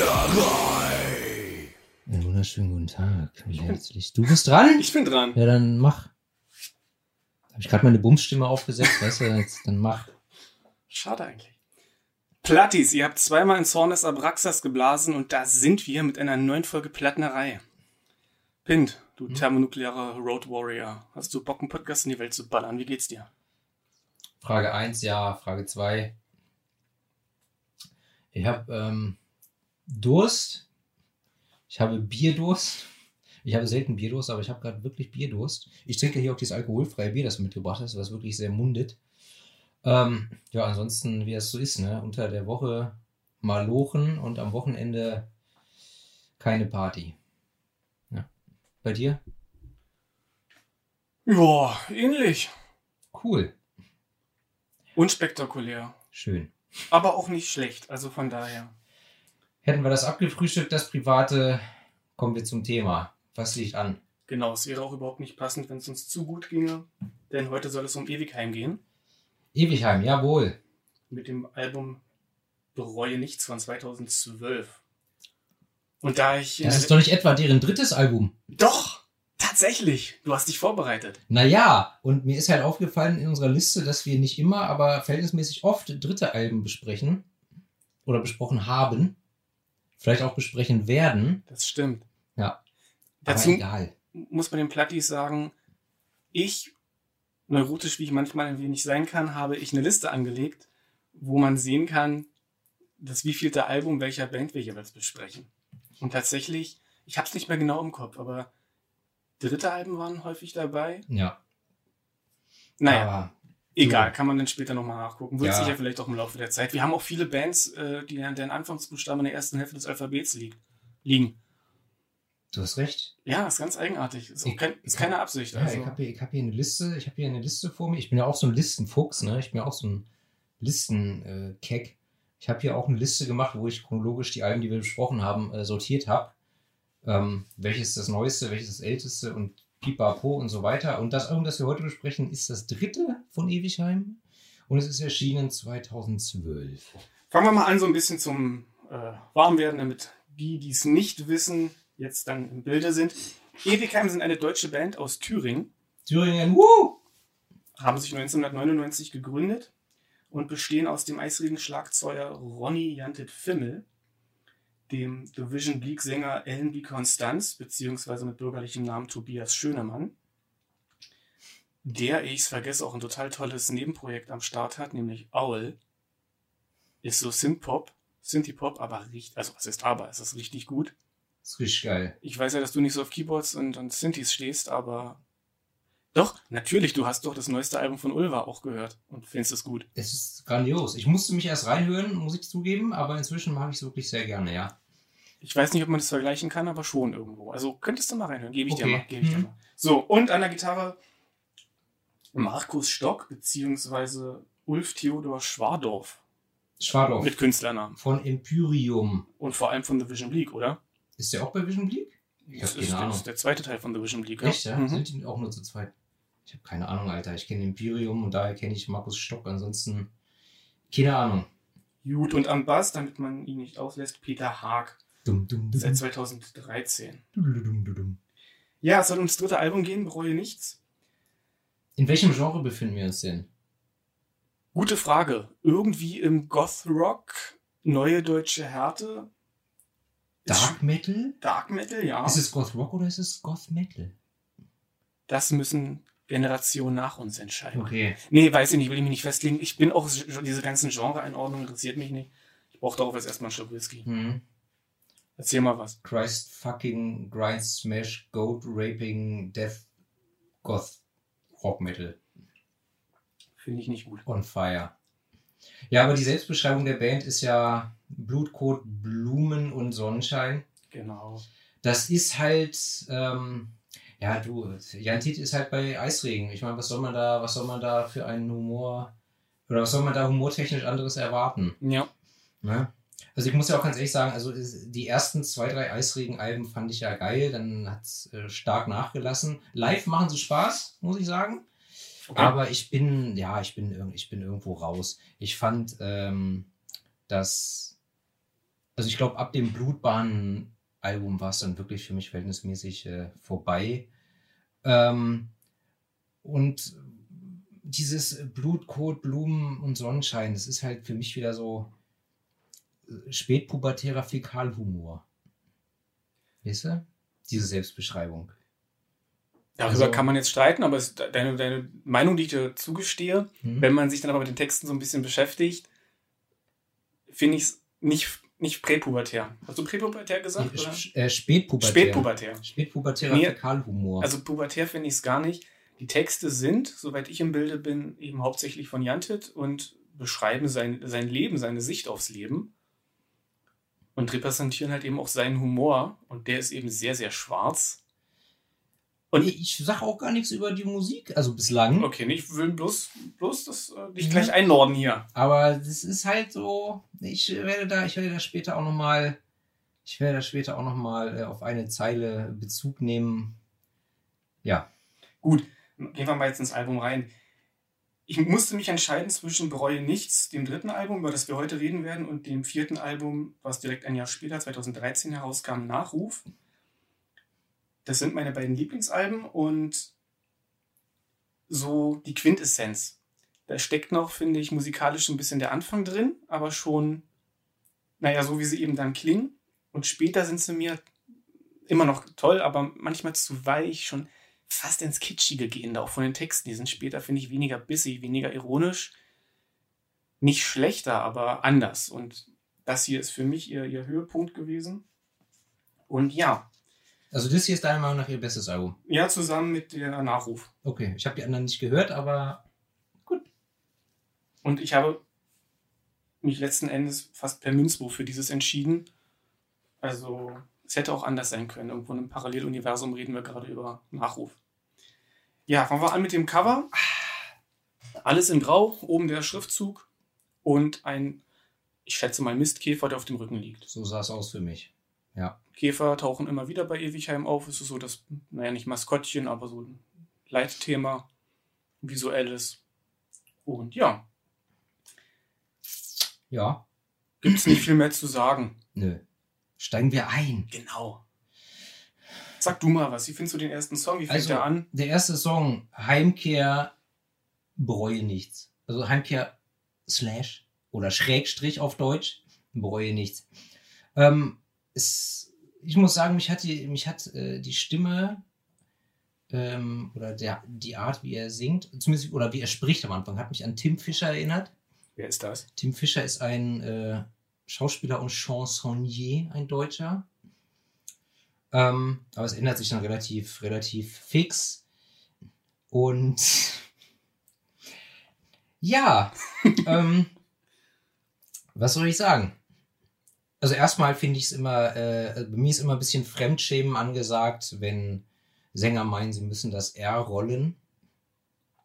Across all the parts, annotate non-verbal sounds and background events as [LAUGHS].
Spinnerei. Einen wunderschönen guten Tag. Wie herzlich. Du bist dran? Ich bin dran. Ja, dann mach. Habe ich gerade meine Bumsstimme aufgesetzt, weißt du, jetzt, dann mach. Schade eigentlich. Plattis, ihr habt zweimal in Zornes Abraxas geblasen und da sind wir mit einer neuen Folge Plattnerei. Pint, du thermonuklearer Road Warrior. Hast du Bock, einen Podcast in die Welt zu ballern? Wie geht's dir? Frage 1, ja. Frage 2. Ich habe ähm, Durst. Ich habe Bierdurst. Ich habe selten Bierdurst, aber ich habe gerade wirklich Bierdurst. Ich trinke hier auch dieses alkoholfreie Bier, das du mitgebracht hast, was wirklich sehr mundet. Ähm, ja, ansonsten, wie es so ist, ne? Unter der Woche mal lochen und am Wochenende keine Party. Ja. Bei dir? Ja, ähnlich. Cool. Unspektakulär. Schön. Aber auch nicht schlecht. Also von daher. Hätten wir das abgefrühstückt, das Private, kommen wir zum Thema. Was liegt an? Genau, es wäre auch überhaupt nicht passend, wenn es uns zu gut ginge. Denn heute soll es um Ewigheim gehen. Ewigheim, jawohl. Mit dem Album Bereue nichts von 2012. Und da ich. Das ist doch nicht etwa deren drittes Album. Doch! Tatsächlich! Du hast dich vorbereitet. Naja, und mir ist halt aufgefallen in unserer Liste, dass wir nicht immer, aber verhältnismäßig oft dritte Alben besprechen. Oder besprochen haben. Vielleicht auch besprechen werden. Das stimmt. Ja. Dazu aber egal. muss man den Plattis sagen, ich, neurotisch wie ich manchmal ein wenig sein kann, habe ich eine Liste angelegt, wo man sehen kann, das wievielte Album welcher Band wir jeweils besprechen. Und tatsächlich, ich habe es nicht mehr genau im Kopf, aber dritte Alben waren häufig dabei. Ja. Naja, Aber egal, kann man dann später nochmal nachgucken. Wird Ja. sich ja vielleicht auch im Laufe der Zeit. Wir haben auch viele Bands, äh, die deren Anfangsbuchstaben in der ersten Hälfte des Alphabets liegt, liegen. du hast recht. Ja, ist ganz eigenartig. Ist, Ich- kein, ist keine Absicht. Ja, Also. ich habe hier, hab hier eine Liste, ich habe hier eine Liste vor mir. Ich bin ja auch so ein Listenfuchs, ne? Ich bin ja auch so ein Listen-Keck. Ich habe hier auch eine Liste gemacht, wo ich chronologisch die Alben, die wir besprochen haben, äh, sortiert habe. Ähm, welches das Neueste, welches das Älteste und Pipapo und so weiter. Und das Album, das wir heute besprechen, ist das dritte von Ewigheim. Und es ist erschienen 2012. Fangen wir mal an, so ein bisschen zum äh, Warmwerden, damit die, die es nicht wissen, jetzt dann im Bilde sind. Ewigheim sind eine deutsche Band aus Thüringen, Thüringen, woo! haben sich 1999 gegründet und bestehen aus dem eisrigen Schlagzeuger Ronny Jantet Fimmel, dem The Vision Bleak Sänger Ellen B. Constanz, beziehungsweise mit bürgerlichem Namen Tobias Schönemann, der, ich vergesse, auch ein total tolles Nebenprojekt am Start hat, nämlich Owl, ist so Synthpop, Synthie-Pop, aber richtig, also was ist aber, es ist richtig gut. Das ist richtig geil. Ich weiß ja, dass du nicht so auf Keyboards und, und Synthes stehst, aber doch, natürlich, du hast doch das neueste Album von Ulva auch gehört und findest es gut. Es ist grandios. Ich musste mich erst reinhören, muss ich zugeben, aber inzwischen mag ich es wirklich sehr gerne, ja. Ich weiß nicht, ob man das vergleichen kann, aber schon irgendwo. Also könntest du mal reinhören, gebe ich dir Okay. mal. Gebe ich dir Mhm. mal. So, und an der Gitarre Markus Stock, beziehungsweise Ulf Theodor Schwadorf Schwadorf. mit Künstlernamen. Von Empyrium. Und vor allem von The Vision Bleak, oder? Ist der auch bei Vision Bleak? Ich Das ist, das ist der zweite Teil von The Vision Bleak. Echt, ja? Mhm. Sind die auch nur zu zweit? Ich habe keine Ahnung, Alter. Ich kenne Empyrium und daher kenne ich Markus Stock. Ansonsten keine Ahnung. Gut, und am Bass, damit man ihn nicht auslässt, Peter Haag, Dum, dum, dum, seit 2013. dum, dum, dum, dum. Ja, es soll ums dritte Album gehen, bereue nichts. In welchem Genre befinden wir uns denn? Gute Frage. Irgendwie im Goth Rock, neue deutsche Härte. Dark Metal? Dark Metal, ja. Ist es Goth Rock oder ist es Goth Metal? Das müssen Generationen nach uns entscheiden. Okay. Nee, weiß ich nicht, will ich mich nicht festlegen. Ich bin auch, diese ganzen Genre-Einordnungen interessiert mich nicht. Ich brauche darauf jetzt erstmal einen Schluck Whisky. Hm. Erzähl mal was. Christ fucking Grind Smash Goat Raping Death Goth Rock Metal. Finde ich nicht gut. On Fire. Ja, aber die Selbstbeschreibung der Band ist ja Blutkot, Blumen und Sonnenschein. Genau. Das ist halt, ähm, ja, du, Jan Tiet ist halt bei Eisregen. Ich meine, was soll man da, was soll man da für einen Humor, oder was soll man da humortechnisch anderes erwarten? Ja. Ne? Also ich muss ja auch ganz ehrlich sagen, also die ersten zwei, drei Eisregen-Alben fand ich ja geil, dann hat es äh, stark nachgelassen. Live machen sie Spaß, muss ich sagen. Okay. Aber ich bin, ja, ich bin, ich bin irgendwo raus. Ich fand, ähm, dass also ich glaube, ab dem Blutbahn-Album war es dann wirklich für mich verhältnismäßig äh, vorbei. Ähm, und dieses Blut, Kot, Blumen und Sonnenschein, das ist halt für mich wieder so äh, spätpubertärer Fäkalhumor. Weißt du? Diese Selbstbeschreibung. Darüber Also- kann man jetzt streiten, aber es, deine, deine Meinung, die ich dir zugestehe, Hm? wenn man sich dann aber mit den Texten so ein bisschen beschäftigt, finde ich es nicht, nicht präpubertär. Hast du präpubertär gesagt? Oder? Äh, Spätpubertär. Spätpubertär. Spätpubertärer Nee, Fäkalhumor. Also pubertär finde ich es gar nicht. Die Texte sind, soweit ich im Bilde bin, eben hauptsächlich von Jantit und beschreiben sein, sein Leben, seine Sicht aufs Leben und repräsentieren halt eben auch seinen Humor und der ist eben sehr, sehr schwarz. Und ich sage auch gar nichts über die Musik, also bislang. Okay, ich will bloß, bloß das, äh, dich Mhm. gleich einnorden hier. Aber das ist halt so. Ich werde da, ich werde da später auch noch mal, ich werde da später auch noch mal äh, auf eine Zeile Bezug nehmen. Ja, Gut, gehen wir mal jetzt ins Album rein. Ich musste mich entscheiden zwischen Bereue nichts, dem dritten Album, über das wir heute reden werden, und dem vierten Album, was direkt ein Jahr später, 2013 herauskam, Nachruf. Das sind meine beiden Lieblingsalben und so die Quintessenz. Da steckt noch, finde ich, musikalisch ein bisschen der Anfang drin, aber schon, naja, so wie sie eben dann klingen. Und später sind sie mir immer noch toll, aber manchmal zu weich, schon fast ins Kitschige gehen, auch von den Texten. Die sind später, finde ich, weniger bissig, weniger ironisch. Nicht schlechter, aber anders. Und das hier ist für mich ihr, ihr Höhepunkt gewesen. Und ja, also das hier ist deiner Meinung nach ihr bestes Album. ja, zusammen mit der Nachruf. Okay, ich habe die anderen nicht gehört, aber Und ich habe mich letzten Endes fast per Münzwurf für dieses entschieden. Also, es hätte auch anders sein können. Irgendwo in einem Paralleluniversum reden wir gerade über Nachruf. Ja, fangen wir an mit dem Cover. Alles in Grau, oben der Schriftzug und ein, ich schätze mal, Mistkäfer, der auf dem Rücken liegt. so sah es aus für mich. Ja. Käfer tauchen immer wieder bei Ewigheim auf. Es ist so das, naja, nicht Maskottchen, aber so ein Leitthema, visuelles. Und ja, Ja, gibt es nicht viel mehr zu sagen. nö. Steigen wir ein. Genau. Sag du mal was. Wie findest du den ersten Song? Wie fängt Also- der an? Der erste Song, Heimkehr, bereue nichts. Also Heimkehr slash oder Schrägstrich auf Deutsch, bereue nichts. Ähm, es, ich muss sagen, mich hat die, mich hat äh, die Stimme ähm, oder der, die Art, wie er singt, zumindest oder wie er spricht am Anfang, hat mich an Tim Fischer erinnert. Wer ist das? Tim Fischer ist ein äh, Schauspieler und Chansonnier, ein Deutscher. Ähm, aber es ändert sich dann relativ, relativ fix. Und ja, [LAUGHS] ähm, was soll ich sagen? Also erstmal finde ich es immer, äh, bei mir ist immer ein bisschen Fremdschämen angesagt, wenn Sänger meinen, sie müssen das R rollen.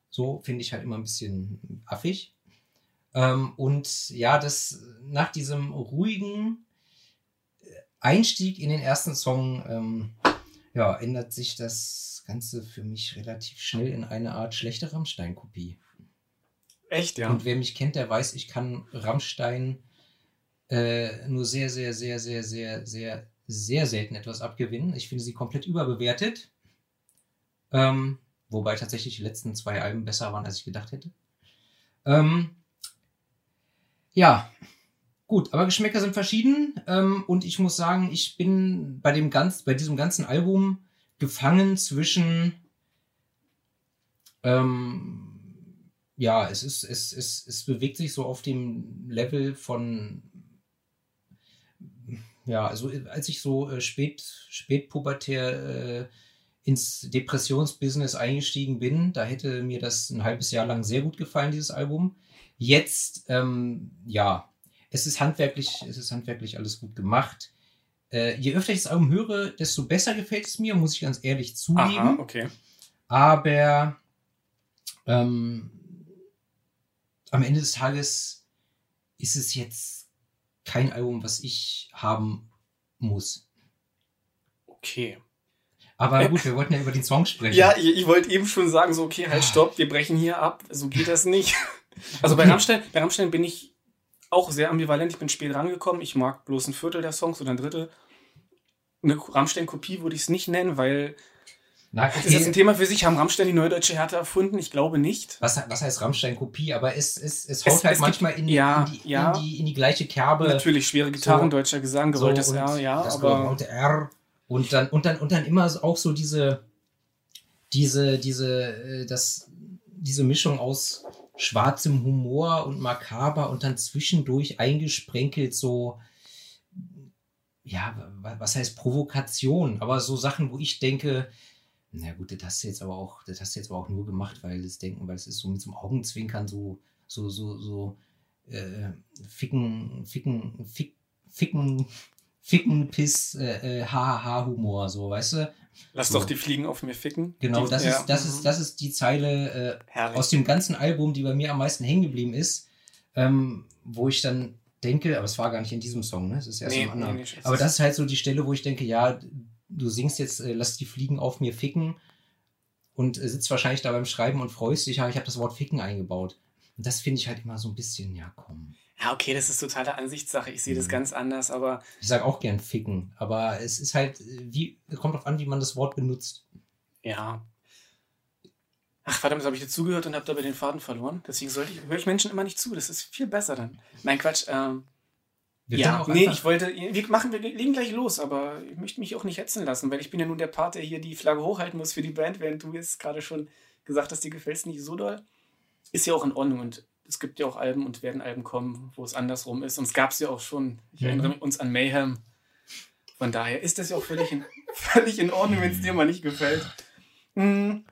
So finde ich halt immer ein bisschen affig. Ähm, und ja, das nach diesem ruhigen äh, Einstieg in den ersten Song, ähm, ja, ändert sich das Ganze für mich relativ schnell in eine Art schlechte Rammstein-Kopie. Echt, ja. Und wer mich kennt, der weiß, ich kann Rammstein äh, nur sehr, sehr, sehr, sehr, sehr, sehr, sehr selten etwas abgewinnen. Ich finde sie komplett überbewertet. Ähm, wobei tatsächlich die letzten zwei Alben besser waren, als ich gedacht hätte. Ähm, ja, gut, aber Geschmäcker sind verschieden. Ähm, und ich muss sagen, ich bin bei dem ganz, bei diesem ganzen Album gefangen zwischen ähm, ja, es ist, es, es, es bewegt sich so auf dem Level von, ja, also als ich so äh, spät, spätpubertär äh, ins Depressionsbusiness eingestiegen bin, da hätte mir das ein halbes Jahr lang sehr gut gefallen, dieses Album. Jetzt, ähm, ja, es ist handwerklich, es ist handwerklich alles gut gemacht. Äh, je öfter ich das Album höre, desto besser gefällt es mir, muss ich ganz ehrlich zugeben. Aha, okay. Aber ähm, am Ende des Tages ist es jetzt kein Album, was ich haben muss. Okay. Aber gut, wir wollten ja über den Song sprechen. Ja, ich, ich wollte eben schon sagen, so, okay, halt, stopp, wir brechen hier ab. So geht das nicht. [LAUGHS] Also bei Rammstein, bei Rammstein bin ich auch sehr ambivalent. Ich bin spät rangekommen. Ich mag bloß ein Viertel der Songs oder ein Drittel. Eine Rammstein-Kopie würde ich es nicht nennen, weil Na, das ist ein Thema für sich. Haben Rammstein die neue deutsche Härte erfunden? Ich glaube nicht. was, was heißt Rammstein-Kopie? Aber es, es, es Es- haut halt es gibt- manchmal in, ja, in, die, ja. in, die, in die gleiche Kerbe. Natürlich, schwere Gitarren, so- deutscher Gesang, So, gewolltes und R, ja, das aber R. Und dann, und dann, und dann immer so- auch so diese, diese, diese, äh, das, diese Mischung aus schwarzem Humor und makaber und dann zwischendurch eingesprenkelt so, ja, wa- was heißt Provokation, aber so Sachen, wo ich denke, na gut, das hast du jetzt aber auch, das hast du jetzt aber auch nur gemacht, weil das denken, weil es ist so mit so einem Augenzwinkern so, so, so, so, äh, ficken, ficken, fick, ficken, ficken, Piss, äh, äh, Hahaha-Humor, so, weißt du? lass So. doch die Fliegen auf mir ficken. Genau, die, das ja, ist, das mhm. ist, das ist die Zeile, äh, aus dem ganzen Album, die bei mir am meisten hängen geblieben ist, ähm, wo ich dann denke, aber es war gar nicht in diesem Song, ne? Es ist erst Nee, im anderen. nee, aber das ist halt so die Stelle, wo ich denke, ja, du singst jetzt, äh, lass die Fliegen auf mir ficken und äh, sitzt wahrscheinlich da beim Schreiben und freust dich, aber ich habe das Wort ficken eingebaut. Und das finde ich halt immer so ein bisschen, ja, komm. Ja, okay, das ist totale Ansichtssache. Ich sehe das Mhm. ganz anders, aber Ich sage auch gern ficken, aber es ist halt, äh, wie, kommt drauf an, wie man das Wort benutzt. ja. Ach, verdammt, jetzt habe ich dir zugehört und habe dabei den Faden verloren. Deswegen sollte ich, höre ich Menschen immer nicht zu. Das ist viel besser dann. Nein, Quatsch. Ähm, Wir ja, nee, ich wollte, wir machen, wir legen gleich los, aber ich möchte mich auch nicht hetzen lassen, weil ich bin ja nun der Part, der hier die Flagge hochhalten muss für die Band, während du jetzt gerade schon gesagt hast, dir gefällt es nicht so doll. Ist ja auch in Ordnung und es gibt ja auch Alben und werden Alben kommen, wo es andersrum ist. Und es gab es ja auch schon. Ich Mhm. erinnere uns an Mayhem. Von daher ist das ja auch völlig in, [LAUGHS] völlig in Ordnung, wenn es dir mal nicht gefällt. Hm.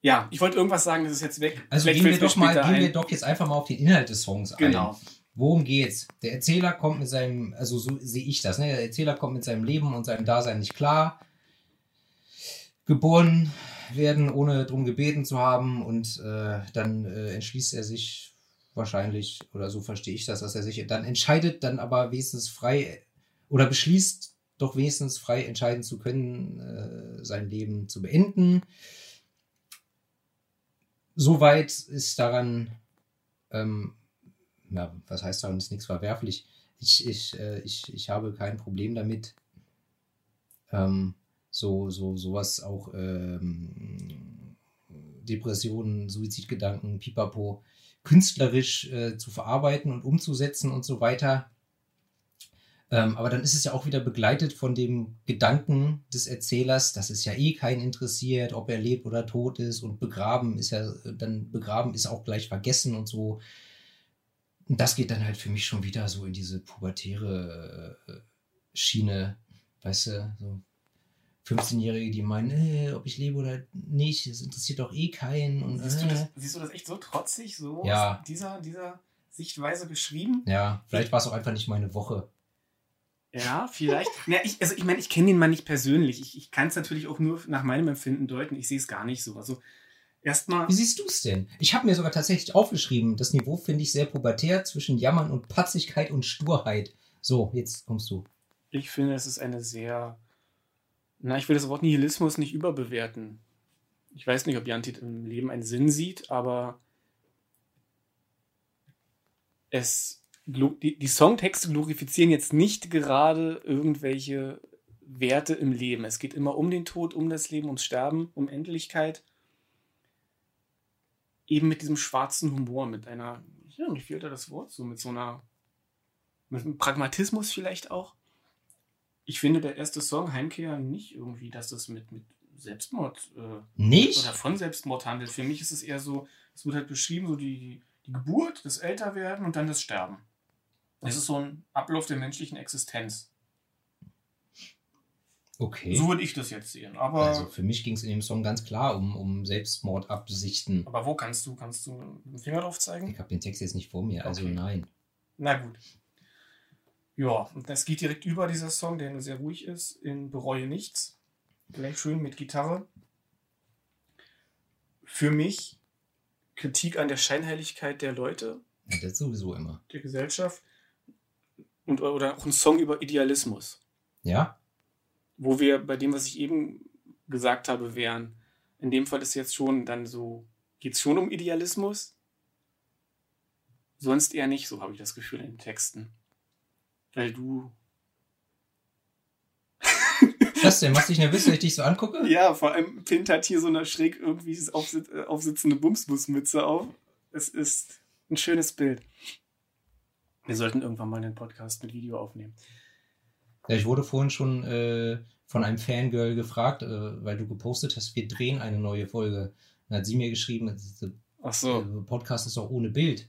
Ja, ich wollte irgendwas sagen, das ist jetzt weg. Also Vielleicht gehen wir, doch mal, gehen ein. wir doch jetzt einfach mal auf den Inhalt des Songs ein. Genau. Worum geht's? Der Erzähler kommt mit seinem, also so sehe ich das, ne? Der Erzähler kommt mit seinem Leben und seinem Dasein nicht klar. Geboren werden, ohne drum gebeten zu haben und äh, dann äh, entschließt er sich wahrscheinlich, oder so verstehe ich das, dass er sich dann entscheidet, dann aber wenigstens frei oder beschließt, doch wenigstens frei entscheiden zu können, äh, sein Leben zu beenden. Soweit ist daran, ähm, ja, was heißt daran, ist nichts verwerflich. Ich, ich, äh, ich, ich habe kein Problem damit, ähm, so, so, sowas auch, ähm, Depressionen, Suizidgedanken, pipapo, künstlerisch äh, zu verarbeiten und umzusetzen und so weiter. Ähm, aber dann ist es ja auch wieder begleitet von dem Gedanken des Erzählers, dass es ja eh keinen interessiert, ob er lebt oder tot ist und begraben ist ja, dann begraben ist auch gleich vergessen und so. Und das geht dann halt für mich schon wieder so in diese pubertäre äh, Schiene, weißt du, so 15-Jährige, die meinen, äh, ob ich lebe oder nicht, es interessiert doch eh keinen. Und, Siehst, du äh. das, siehst du das echt so trotzig, so Ja. aus dieser, dieser Sichtweise beschrieben? Ja, vielleicht war es auch einfach nicht meine Woche. Ja, vielleicht. [LAUGHS] ja, ich, also ich meine, ich kenne den Mann nicht persönlich. Ich, ich kann es natürlich auch nur nach meinem Empfinden deuten. Ich sehe es gar nicht so. Also erstmal, Wie siehst du es denn? Ich habe mir sogar tatsächlich aufgeschrieben, das Niveau finde ich sehr pubertär zwischen Jammern und Patzigkeit und Sturheit. So, jetzt kommst du. ich finde, es ist eine sehr. Na, ich will das Wort Nihilismus nicht überbewerten. Ich weiß nicht, ob Jantit im Leben einen Sinn sieht, aber es die, die Songtexte glorifizieren jetzt nicht gerade irgendwelche Werte im Leben. Es geht immer um den Tod, um das Leben, ums Sterben, um Endlichkeit. Eben mit diesem schwarzen Humor, mit einer, ja, mir fehlt da das Wort, so mit so einer, mit einem Pragmatismus vielleicht auch. Ich finde, der erste Song, Heimkehr, nicht irgendwie, dass das mit, mit Selbstmord äh, Nicht? oder von Selbstmord handelt. Für mich ist es eher so, es wird halt beschrieben, so die, die Geburt, das Älterwerden und dann das Sterben. Das ist so ein Ablauf der menschlichen Existenz. Okay. So würde ich das jetzt sehen. Aber, Also für mich ging es in dem Song ganz klar um, um Selbstmordabsichten. aber wo kannst du, kannst du dem Finger drauf zeigen? Ich habe den Text jetzt nicht vor mir, also Okay. nein. Na gut. Ja, und das geht direkt über dieser Song, der nur sehr ruhig ist, in Bereue nichts. Gleich schön mit Gitarre. Für mich Kritik an der Scheinheiligkeit der Leute, Ja, das sowieso immer. der Gesellschaft und oder auch ein Song über Idealismus, Ja? Wo wir bei dem, was ich eben gesagt habe, wären. In dem Fall ist jetzt schon dann so, geht es schon um Idealismus. Sonst eher nicht, so habe ich das Gefühl in den Texten. Weil du. [LAUGHS] Was denn? Machst du dich nervös, wenn ich dich so angucke? Ja, vor allem Pint hat hier so eine schräg irgendwie äh, aufsitzende Bumsbusmütze auf. Es ist ein schönes Bild. Wir sollten irgendwann mal einen Podcast mit Video aufnehmen. Ja, ich wurde vorhin schon äh, von einem Fangirl gefragt, äh, weil du gepostet hast, wir drehen eine neue Folge. Dann hat sie mir geschrieben, der Ach so. Podcast ist auch ohne Bild.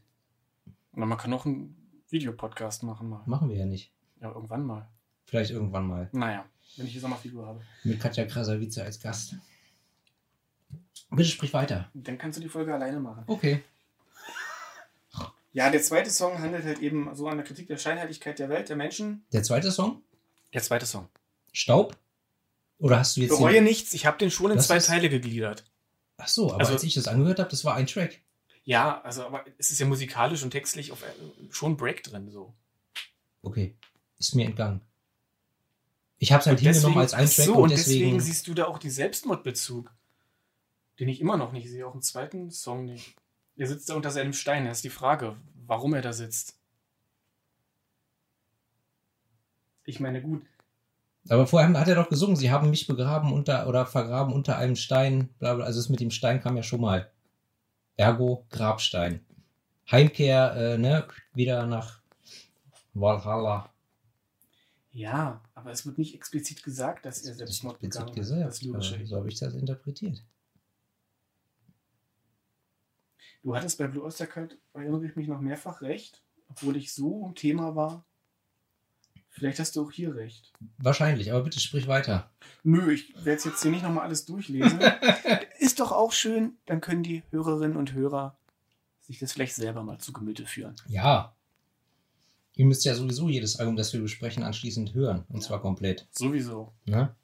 Na, man kann auch einen Videopodcast machen mal. Machen wir ja nicht. Ja, irgendwann mal. Vielleicht irgendwann mal. Naja, wenn ich die Sommerfigur habe. Mit Katja Krasavice als Gast. Bitte sprich weiter. Dann kannst du die Folge alleine machen. Okay. Ja, der zweite Song handelt halt eben so an der Kritik der Scheinheiligkeit der Welt, der Menschen. Der zweite Song? Der zweite Song. Staub? Oder hast du jetzt. Bereue den- nichts, ich habe den schon in Das zwei ist- Teile gegliedert. Ach so, aber Also- als ich das angehört habe, das war ein Track. Ja, also aber es ist ja musikalisch und textlich auf, äh, schon Break drin so. Okay. Ist mir entgangen. Ich habe es halt Und deswegen- hingenommen als ein Track so, und und deswegen. deswegen siehst du da auch die Selbstmordbezug, den ich immer noch nicht sehe, auch im zweiten Song nicht. Er sitzt da unter seinem Stein, das ist die Frage, warum er da sitzt. Ich meine, gut, Aber vorher hat er doch gesungen, sie haben mich begraben unter oder vergraben unter einem Stein. Also das mit dem Stein kam ja schon mal. Ergo Grabstein. Heimkehr, äh, ne? Wieder nach Valhalla. ja, aber es wird nicht explizit gesagt, dass er Das Selbstmord begangen hat. gesagt. Das lyrische aber Ich. so habe ich das interpretiert. Du hattest bei Blue Oyster Cult, erinnere ich mich noch mehrfach recht, obwohl ich so im Thema war. Vielleicht hast du auch hier recht. Wahrscheinlich, aber bitte sprich weiter. Nö, ich werde es jetzt hier nicht nochmal alles durchlesen. [LAUGHS] Ist doch auch schön, dann können die Hörerinnen und Hörer sich das vielleicht selber mal zu Gemüte führen. Ja. Ihr müsst ja sowieso jedes Album, das wir besprechen, anschließend hören. Und Ja. zwar komplett. Sowieso. Ne?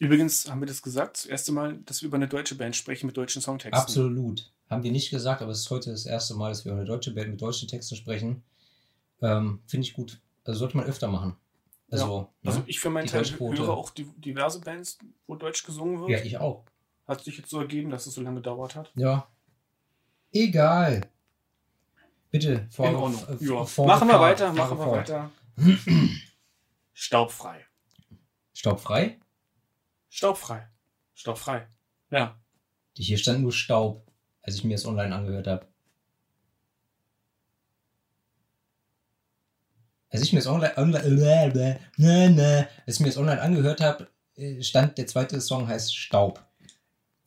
Übrigens haben wir das gesagt, das erste Mal, dass wir über eine deutsche Band sprechen mit deutschen Songtexten. Absolut. Haben wir nicht gesagt, aber es ist heute das erste Mal, dass wir über eine deutsche Band mit deutschen Texten sprechen. Ähm, Finde ich gut. Also sollte man öfter machen. Also, Also ne? ich für meinen Teil höre auch die, diverse Bands, wo Deutsch gesungen wird. ja, ich auch. Hat sich jetzt so ergeben, dass es so lange gedauert hat. Ja. Egal. Bitte, vor, In Ordnung. äh, Ja. Machen wir weiter, machen wir weiter. [CLEARS THROAT] Staubfrei. Staubfrei? Staubfrei. Staubfrei. Ja. Hier stand nur Staub, als ich mir das online angehört habe. Als ich mir das online, online, ne, ne, als ich mir das online angehört habe, äh, stand der zweite Song heißt Staub.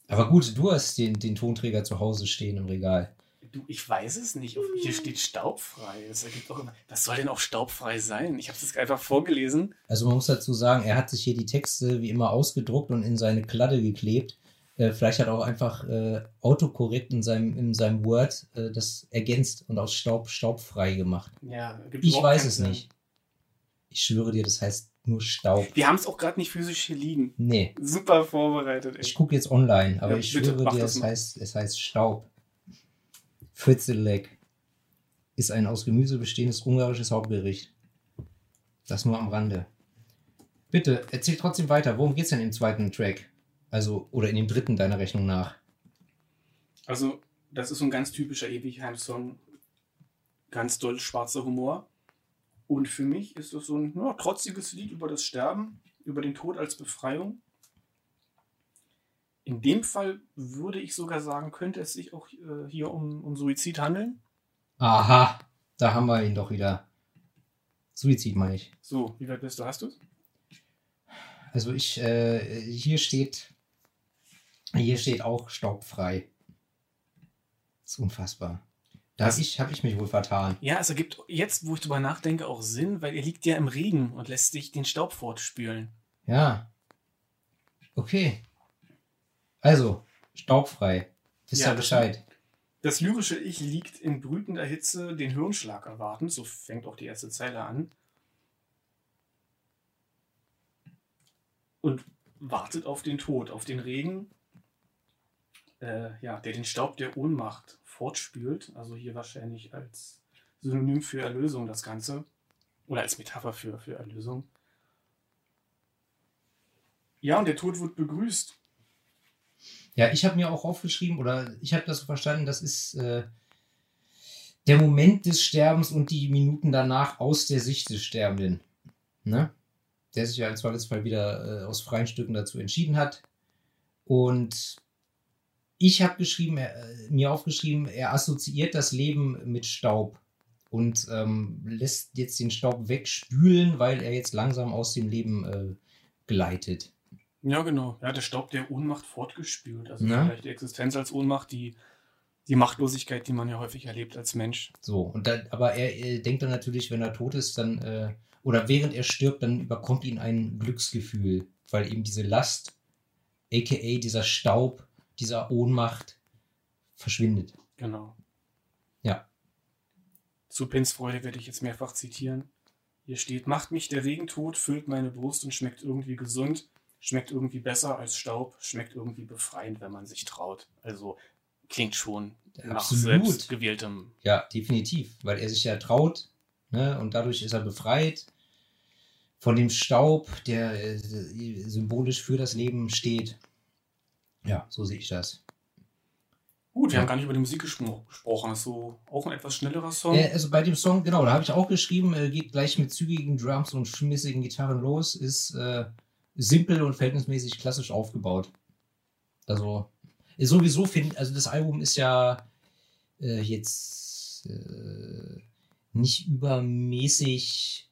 Aber gut, du hast den, den Tonträger zu Hause stehen im Regal. Du, ich weiß es nicht. Hier steht staubfrei. Das ergibt auch immer. Was soll denn auch staubfrei sein? Ich habe das einfach vorgelesen. Also man muss dazu sagen, er hat sich hier die Texte wie immer ausgedruckt und in seine Kladde geklebt. Äh, vielleicht hat er auch einfach äh, autokorrekt in seinem, in seinem Word äh, das ergänzt und aus Staub staubfrei gemacht. Ja, ergibt Ich weiß es Sinn. nicht. Ich schwöre dir, das heißt nur Staub. Wir haben es auch gerade nicht physisch hier liegen. Nee, Super vorbereitet, ich ey. gucke jetzt online, aber Ja, ich bitte, schwöre dir, es heißt, es heißt Staub. Fritzelek ist ein aus Gemüse bestehendes ungarisches Hauptgericht. Das nur am Rande. Bitte, erzähl trotzdem weiter. Worum geht's denn im zweiten Track? Also, oder in dem dritten deiner Rechnung nach? Also, das ist so ein ganz typischer Ewigheim-Song. Ganz doll schwarzer Humor. Und für mich ist das so ein ja, trotziges Lied über das Sterben, über den Tod als Befreiung. In dem Fall würde ich sogar sagen, könnte es sich auch äh, hier um, um Suizid handeln. Aha, da haben wir ihn doch wieder. Suizid meine ich. So, wie weit bist du? Hast du es? Also ich, äh, hier steht, hier steht auch staubfrei. Das ist unfassbar. Da Das- habe ich, hab ich mich wohl vertan. Ja, es ergibt jetzt, wo ich drüber nachdenke, auch Sinn, weil er liegt ja im Regen und lässt sich den Staub fortspülen. Ja. Okay. Also, staubfrei. Wisst Ja, ihr Bescheid? Das lyrische Ich liegt in brütender Hitze den Hirnschlag erwarten, so fängt auch die erste Zeile an. Und wartet auf den Tod, auf den Regen, äh, ja, der den Staub der Ohnmacht fortspült. Also hier wahrscheinlich als Synonym für Erlösung das Ganze. Oder als Metapher für, für Erlösung. Ja, und der Tod wird begrüßt. Ja, ich habe mir auch aufgeschrieben, oder ich habe das so verstanden, das ist, äh, der Moment des Sterbens und die Minuten danach aus der Sicht des Sterbenden. Ne? Der sich ja im Zweifelsfall wieder äh, aus freien Stücken dazu entschieden hat. Und ich habe geschrieben, äh, mir aufgeschrieben, er assoziiert das Leben mit Staub und ähm, lässt jetzt den Staub wegspülen, weil er jetzt langsam aus dem Leben äh, gleitet. Ja, genau. Ja, der Staub der Ohnmacht fortgespült. Also Na? vielleicht die Existenz als Ohnmacht, die, die Machtlosigkeit, die man ja häufig erlebt als Mensch. So, und dann, aber er, er denkt dann natürlich, wenn er tot ist, dann, äh, oder während er stirbt, dann überkommt ihn ein Glücksgefühl, weil ihm diese Last, aka dieser Staub, dieser Ohnmacht verschwindet. Genau. Ja. Zu Pins Freude werde ich jetzt mehrfach zitieren. Hier steht, macht mich der Regentod, füllt meine Brust und schmeckt irgendwie gesund, schmeckt irgendwie besser als Staub, schmeckt irgendwie befreiend, wenn man sich traut. Also klingt schon Absolut. nach selbst gewähltem. Ja, definitiv, weil er sich ja traut ne, und dadurch ist er befreit von dem Staub, der äh, symbolisch für das Leben steht. Ja, so sehe ich das. Gut, wir ja. haben gar nicht über die Musik gesprochen. Ist so auch ein etwas schnellerer Song. Äh, also bei dem Song, genau, da habe ich auch geschrieben, äh, geht gleich mit zügigen Drums und schmissigen Gitarren los, ist äh, simpel und verhältnismäßig klassisch aufgebaut. Also, sowieso finde also das Album ist ja äh, jetzt äh, nicht übermäßig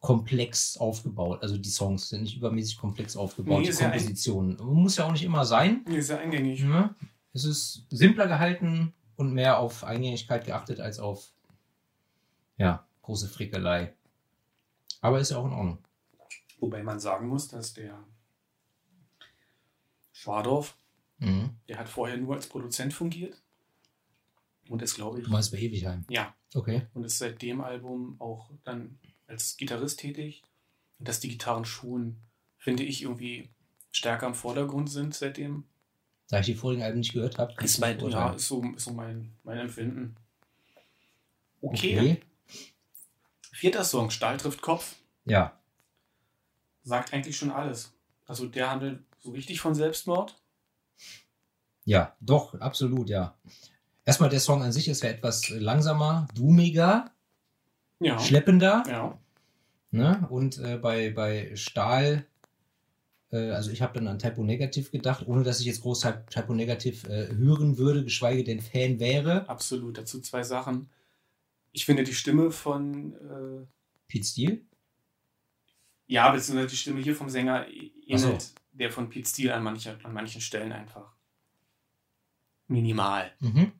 komplex aufgebaut. Also die Songs sind nicht übermäßig komplex aufgebaut, nee, die Kompositionen. Ja Muss ja auch nicht immer sein. Nee, ist ja eingängig. Ja. Es ist simpler gehalten und mehr auf Eingängigkeit geachtet als auf ja, große Frickelei. Aber ist ja auch in Ordnung. Wobei man sagen muss, dass der Schwadorf, mhm. der hat vorher nur als Produzent fungiert. Und ist, glaube ich. Du meinst bei Ewigheim? Ja. Okay. Und ist seit dem Album auch dann als Gitarrist tätig. Und dass die Gitarren schon, finde ich, irgendwie stärker im Vordergrund sind seitdem. Da ich die vorigen Alben nicht gehört habe. Ist, mein, ja, ist so, ist so mein, mein Empfinden. Okay. okay. Vierter Song, Stahl trifft Kopf. Ja. Sagt eigentlich schon alles. Also der handelt so richtig von Selbstmord. Ja, doch, absolut, ja. Erstmal der Song an sich ist ja etwas langsamer, doomiger ja. schleppender. Ja. Ne? Und äh, bei, bei Stahl, äh, also ich habe dann an Typo Negativ gedacht, ohne dass ich jetzt groß Typo Negativ äh, hören würde, geschweige denn Fan wäre. Absolut, dazu zwei Sachen. Ich finde die Stimme von äh, Pete Steele? Ja, beziehungsweise die Stimme hier vom Sänger ähnelt so. der von Pete Steele an, mancher, an manchen Stellen einfach. Minimal. Mhm.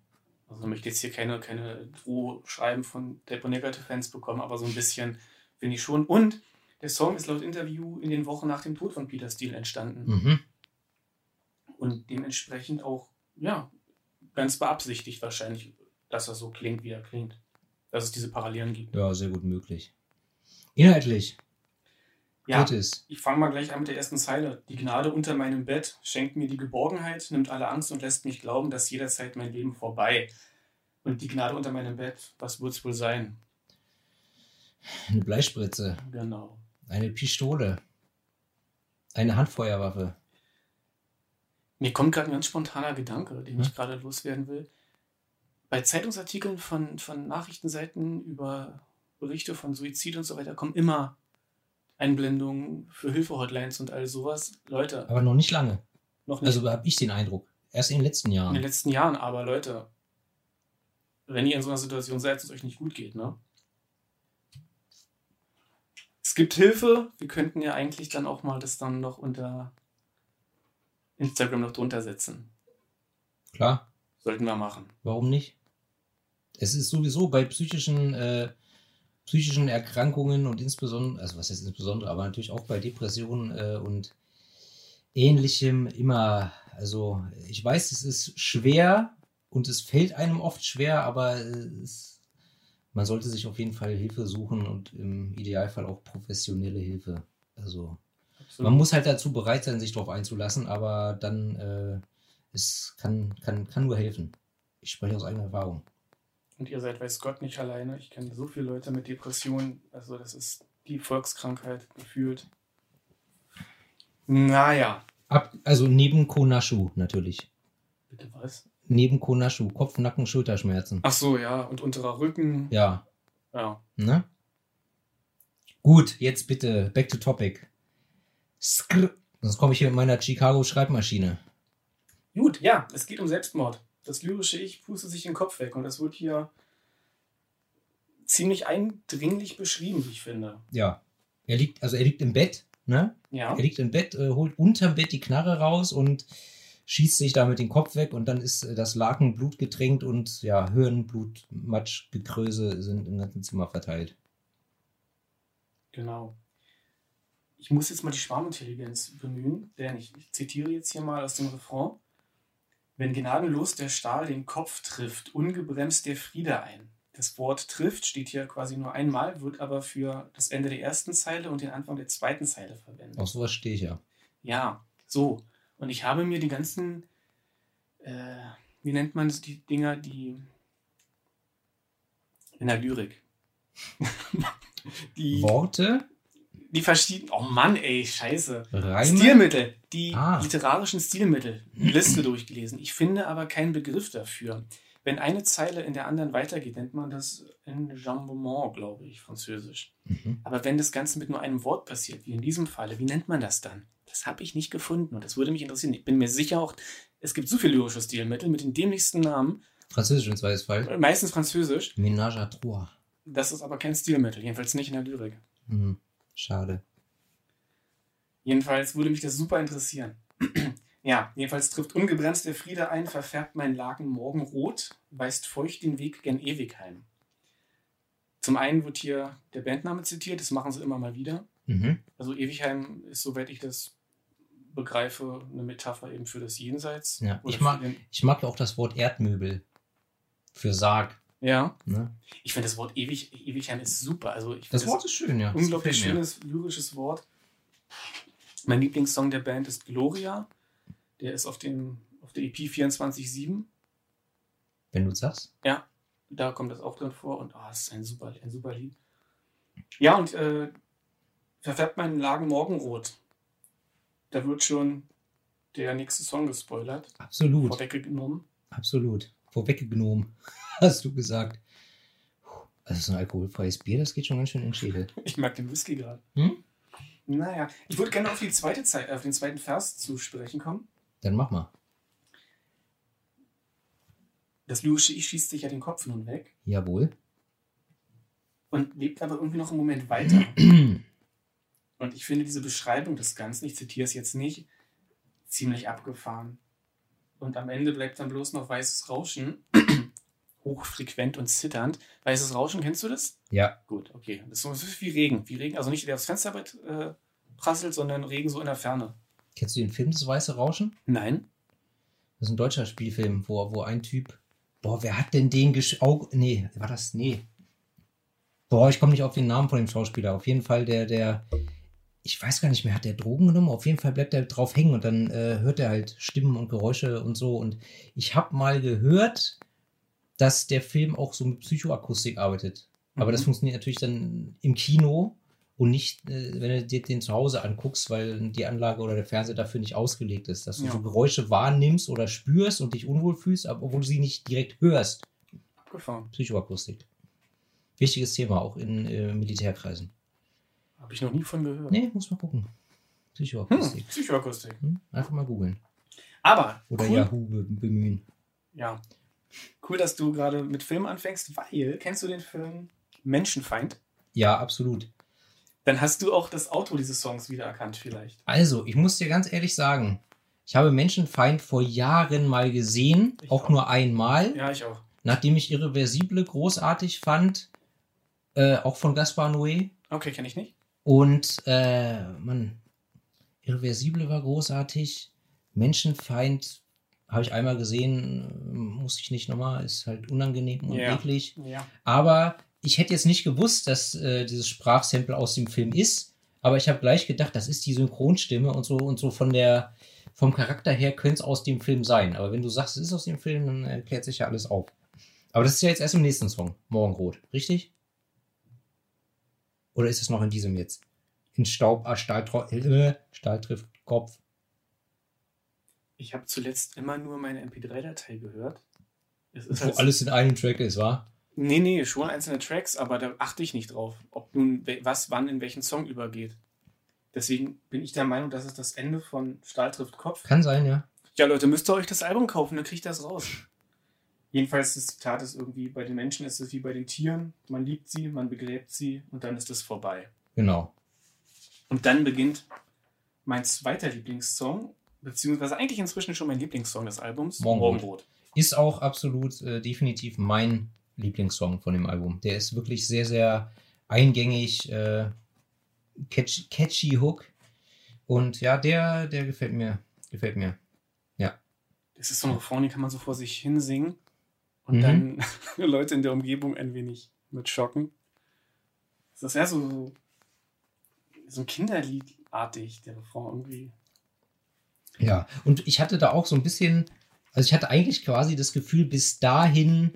Also möchte jetzt hier keine, keine Drohschreiben von Depo Negative Fans bekommen, aber so ein bisschen finde ich schon. Und der Song ist laut Interview in den Wochen nach dem Tod von Peter Steele entstanden. Mhm. Und dementsprechend auch, ja, ganz beabsichtigt wahrscheinlich, dass er so klingt, wie er klingt. Dass es diese Parallelen gibt. Ja, sehr gut möglich. Inhaltlich. Ja, ich fange mal gleich an mit der ersten Zeile. Die Gnade unter meinem Bett schenkt mir die Geborgenheit, nimmt alle Angst und lässt mich glauben, dass jederzeit mein Leben vorbei. Und die Gnade unter meinem Bett, was wird es wohl sein? Eine Bleispritze. Genau. Eine Pistole. Eine Handfeuerwaffe. Mir kommt gerade ein ganz spontaner Gedanke, den hm? ich gerade loswerden will. Bei Zeitungsartikeln von, von Nachrichtenseiten über Berichte von Suizid und so weiter kommen immer Einblendungen für Hilfe-Hotlines und all sowas. Leute. Aber noch nicht lange. Noch nicht. Also habe ich den Eindruck. Erst in den letzten Jahren. In den letzten Jahren, aber Leute, wenn ihr in so einer Situation seid, dass es euch nicht gut geht, ne? Es gibt Hilfe. Wir könnten ja eigentlich dann auch mal das dann noch unter Instagram noch drunter setzen. Klar. Sollten wir machen. Warum nicht? Es ist sowieso bei psychischen äh, psychischen Erkrankungen und insbesondere, also was heißt insbesondere, aber natürlich auch bei Depressionen äh, und ähnlichem immer, also ich weiß, es ist schwer und es fällt einem oft schwer, aber es, man sollte sich auf jeden Fall Hilfe suchen und im Idealfall auch professionelle Hilfe. Also Absolut. man muss halt dazu bereit sein, sich darauf einzulassen, aber dann äh, es kann, kann, kann nur helfen. Ich spreche aus eigener Erfahrung. Und ihr seid, weiß Gott, nicht alleine. Ich kenne so viele Leute mit Depressionen. Also, das ist die Volkskrankheit gefühlt. Naja. Ab, also neben Konashu natürlich. Bitte was? neben Konaschu, Kopf, Nacken, Schulterschmerzen. Ach so, ja. Und unterer Rücken. Ja, Ja. ne? Gut, jetzt bitte back to topic. Skr Sonst komme ich hier mit meiner Chicago-Schreibmaschine. Gut, ja, es geht um Selbstmord. Das lyrische Ich pustet sich den Kopf weg und das wird hier ziemlich eindringlich beschrieben, wie ich finde. Ja. Er liegt, also er liegt im Bett, ne? Ja. Er liegt im Bett, äh, holt unterm Bett die Knarre raus und schießt sich damit den Kopf weg und dann ist äh, das Laken blutgetränkt und ja, Hirn, Blut, Matsch, Gekröse sind im ganzen Zimmer verteilt. Genau. Ich muss jetzt mal die Schwarmintelligenz bemühen, denn ich, ich zitiere jetzt hier mal aus dem Refrain. Wenn gnadenlos der Stahl den Kopf trifft, ungebremst der Friede ein. Das Wort trifft steht hier quasi nur einmal, wird aber für das Ende der ersten Zeile und den Anfang der zweiten Zeile verwendet. Auf sowas stehe ich ja. Ja, so. Und ich habe mir die ganzen, äh, wie nennt man es, die Dinger, die in der Lyrik. [LAUGHS] die, Worte, die verschiedenen, oh Mann, ey, scheiße. Reime. Stilmittel, die Ah. literarischen Stilmittel, die Liste [CLEARS THROAT] durchgelesen. Ich finde aber keinen Begriff dafür. Wenn eine Zeile in der anderen weitergeht, nennt man das Enjambement, glaube ich, französisch. Mhm. Aber wenn das Ganze mit nur einem Wort passiert, wie in diesem Falle, wie nennt man das dann? Das habe ich nicht gefunden und das würde mich interessieren. Ich bin mir sicher auch, es gibt so viele lyrische Stilmittel mit den dämlichsten Namen, Französisch im Zweifelsfall. meistens französisch. Ménage à trois. Das ist aber kein Stilmittel, jedenfalls nicht in der Lyrik. Mhm. Schade. Jedenfalls würde mich das super interessieren. [CLEARS THROAT] ja, jedenfalls trifft ungebremst der Friede ein, verfärbt mein Laken morgenrot, weist feucht den Weg gen Ewigheim. Zum einen wird hier der Bandname zitiert, das machen sie immer mal wieder. Mhm. Also Ewigheim ist, soweit ich das begreife, eine Metapher eben für das Jenseits. Ja, ich mag- Ich mag auch das Wort Erdmöbel. Für Sarg. Ja, Ne? ich finde das Wort Ewig, Ewigheim ist super. Also ich Das finde Wort ist schön, ja. Das unglaublich gefällt mir. schönes lyrisches Wort. Mein Lieblingssong der Band ist Gloria. Der ist auf, dem, auf der EP 24-7. Wenn du sagst. Da kommt das auch drin vor und ah, das ist ein super, ein super Lied. Ja, und äh, verfärbt meinen Lagen morgenrot. Da wird schon der nächste Song gespoilert, Absolut. vorweggenommen. Absolut. Vorweggenommen, [LAUGHS] hast du gesagt. Also so ein alkoholfreies Bier, das geht schon ganz schön in den Schädel. [LAUGHS] Ich mag den Whisky gerade. Hm? Naja, ich würde gerne auf, die zweite Zeit, auf den zweiten Vers zu sprechen kommen. Dann mach mal. Das lyrische Ich schießt sich ja den Kopf nun weg Jawohl. und lebt aber irgendwie noch einen Moment weiter. [CLEARS THROAT] Und ich finde diese Beschreibung des Ganzen, ich zitiere es jetzt nicht, ziemlich abgefahren. Und am Ende bleibt dann bloß noch weißes Rauschen, hochfrequent und zitternd. Weißes Rauschen, kennst du das? Ja. Gut, okay. Das ist so wie Regen. Wie Regen, also nicht der aufs Fensterbrett äh, prasselt, sondern Regen so in der Ferne. Kennst du den Film Das Weiße Rauschen? Nein? Das ist ein deutscher Spielfilm, wo, wo ein Typ. Boah, wer hat denn den gesch... Au- nee, war das? Nee. Boah, ich komme nicht auf den Namen von dem Schauspieler. Auf jeden Fall der, der. Ich weiß gar nicht mehr, hat der Drogen genommen? Auf jeden Fall bleibt er drauf hängen und dann äh, hört er halt Stimmen und Geräusche und so. Und ich habe mal gehört, dass der Film auch so mit Psychoakustik arbeitet. Aber Mhm. das funktioniert natürlich dann im Kino und nicht, äh, wenn du dir den zu Hause anguckst, weil die Anlage oder der Fernseher dafür nicht ausgelegt ist, dass du Ja. so Geräusche wahrnimmst oder spürst und dich unwohl fühlst, aber obwohl du sie nicht direkt hörst. Abgefahren. Psychoakustik. Wichtiges Thema, auch in äh, Militärkreisen. Habe ich noch nie von gehört. Nee, muss mal gucken. Hm, Psychoakustik. Psychoakustik. Hm? Einfach mal googeln. Aber, Oder cool, Yahoo be bemühen. ja. Cool, dass du gerade mit Film anfängst, weil, kennst du den Film Menschenfeind? Ja, absolut. Dann hast du auch das Auto dieses Songs wiedererkannt vielleicht. Also, ich muss dir ganz ehrlich sagen, ich habe Menschenfeind vor Jahren mal gesehen, auch auch. nur einmal. Ja, ich auch. nachdem ich Irreversible großartig fand, äh, auch von Gaspar Noé. Okay, kenne ich nicht. Und, äh, Mann, Irreversible war großartig. Menschenfeind habe ich einmal gesehen, äh, muss ich nicht nochmal, ist halt unangenehm und Ja. eklig. Ja. Aber ich hätte jetzt nicht gewusst, dass äh, dieses Sprachsample aus dem Film ist. Aber ich habe gleich gedacht, das ist die Synchronstimme und so und so von der vom Charakter her könnte es aus dem Film sein. Aber wenn du sagst, es ist aus dem Film, dann erklärt sich ja alles auf. Aber das ist ja jetzt erst im nächsten Song, Morgenrot, richtig? Oder ist es noch in diesem jetzt? In Staub, ah, Stahl, tro- äh, Stahl trifft Kopf. Ich habe zuletzt immer nur meine MP3-Datei gehört. Es ist Wo halt, alles in einem Track ist, war? nee, nee, schon einzelne Tracks, aber da achte ich nicht drauf, ob nun was wann in welchen Song übergeht. Deswegen bin ich der Meinung, das ist das Ende von Stahl trifft Kopf. Kann sein, ja. Ja, Leute, müsst ihr euch das Album kaufen, dann kriegt das raus. Jedenfalls, das Zitat ist irgendwie, bei den Menschen ist es wie bei den Tieren. Man liebt sie, man begräbt sie und dann ist es vorbei. Genau. Und dann beginnt mein zweiter Lieblingssong, beziehungsweise eigentlich inzwischen schon mein Lieblingssong des Albums, Morgenrot. Ist auch absolut äh, definitiv mein Lieblingssong von dem Album. Der ist wirklich sehr, sehr eingängig, äh, catchy, catchy Hook. Und ja, der, der gefällt mir. Gefällt mir. Das ist so ein Refrain, den kann man so vor sich hinsingen und Mhm. dann [LAUGHS] Leute in der Umgebung ein wenig mit schocken. Das ist ja so, so, so ein Kinderliedartig, der Refrain irgendwie. Ja, und ich hatte da auch so ein bisschen, also ich hatte eigentlich quasi das Gefühl, bis dahin,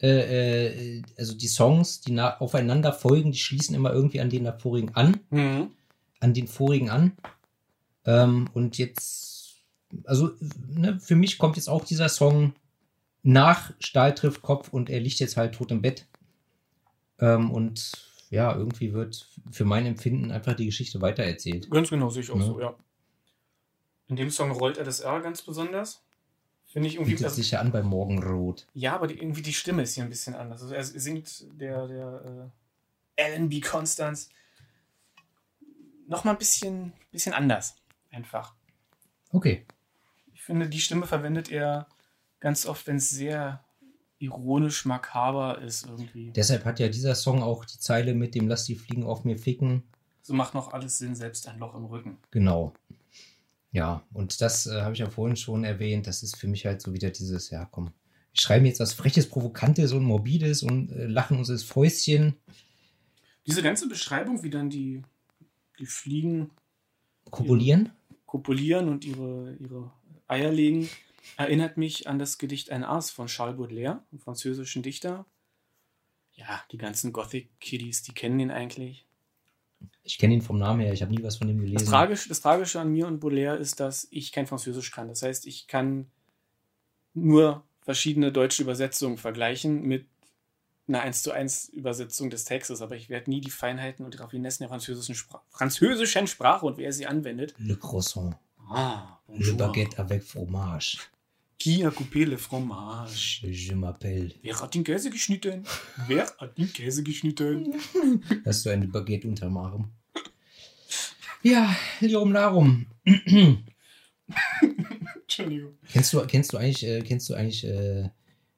äh, äh, also die Songs, die na aufeinander folgen, die schließen immer irgendwie an den davorigen an. an den vorigen an. Ähm, und jetzt, also ne, für mich kommt jetzt auch dieser Song nach Stahl trifft Kopf und er liegt jetzt halt tot im Bett. Ähm, und ja, irgendwie wird für mein Empfinden einfach die Geschichte weitererzählt. Ganz genau, sehe ich auch Ja. so, ja. In dem Song rollt er das R ganz besonders. Finde ich irgendwie. Bietet Also, sich ja an bei Morgenrot. ja, aber die, irgendwie die Stimme ist hier ein bisschen anders. Also er singt der, der äh, Alan B. Constance nochmal ein bisschen, bisschen anders. Einfach. Okay. Ich finde, die Stimme verwendet er ganz oft, wenn es sehr ironisch makaber ist irgendwie. Deshalb hat ja dieser Song auch die Zeile mit dem Lass die Fliegen auf mir ficken. So macht noch alles Sinn, selbst ein Loch im Rücken. Genau. Ja, und das äh, habe ich ja vorhin schon erwähnt. Das ist für mich halt so wieder dieses, ja, komm, wir schreiben jetzt was Freches, Provokantes und Morbides und äh, lachen uns ins Fäustchen. Diese ganze Beschreibung, wie dann die, die Fliegen Kopulieren? kopulieren und ihre, ihre Eier legen, erinnert mich an das Gedicht Ein Aas von Charles Baudelaire, einem französischen Dichter. Ja, die ganzen Gothic-Kiddies, die kennen ihn eigentlich. Ich kenne ihn vom Namen her, ich habe nie was von ihm Das, gelesen. Tragisch, das Tragische an mir und Baudelaire ist, dass ich kein Französisch kann. Das heißt, ich kann nur verschiedene deutsche Übersetzungen vergleichen mit einer 1 zu 1 Übersetzung des Textes, aber ich werde nie die Feinheiten und die Raffinessen der französischen, Spra französischen Sprache und wer sie anwendet. Le Croissant, Ah, Le Baguette avec fromage. Qui a coupé le fromage? Je m'appelle. Wer hat den Käse geschnitten? Wer hat den Käse geschnitten? [LAUGHS] Hast du eine Baguette unterm Arm? Ja, Lirum Larum. [LAUGHS] Entschuldigung. Kennst du, kennst du eigentlich, äh, kennst du eigentlich, äh,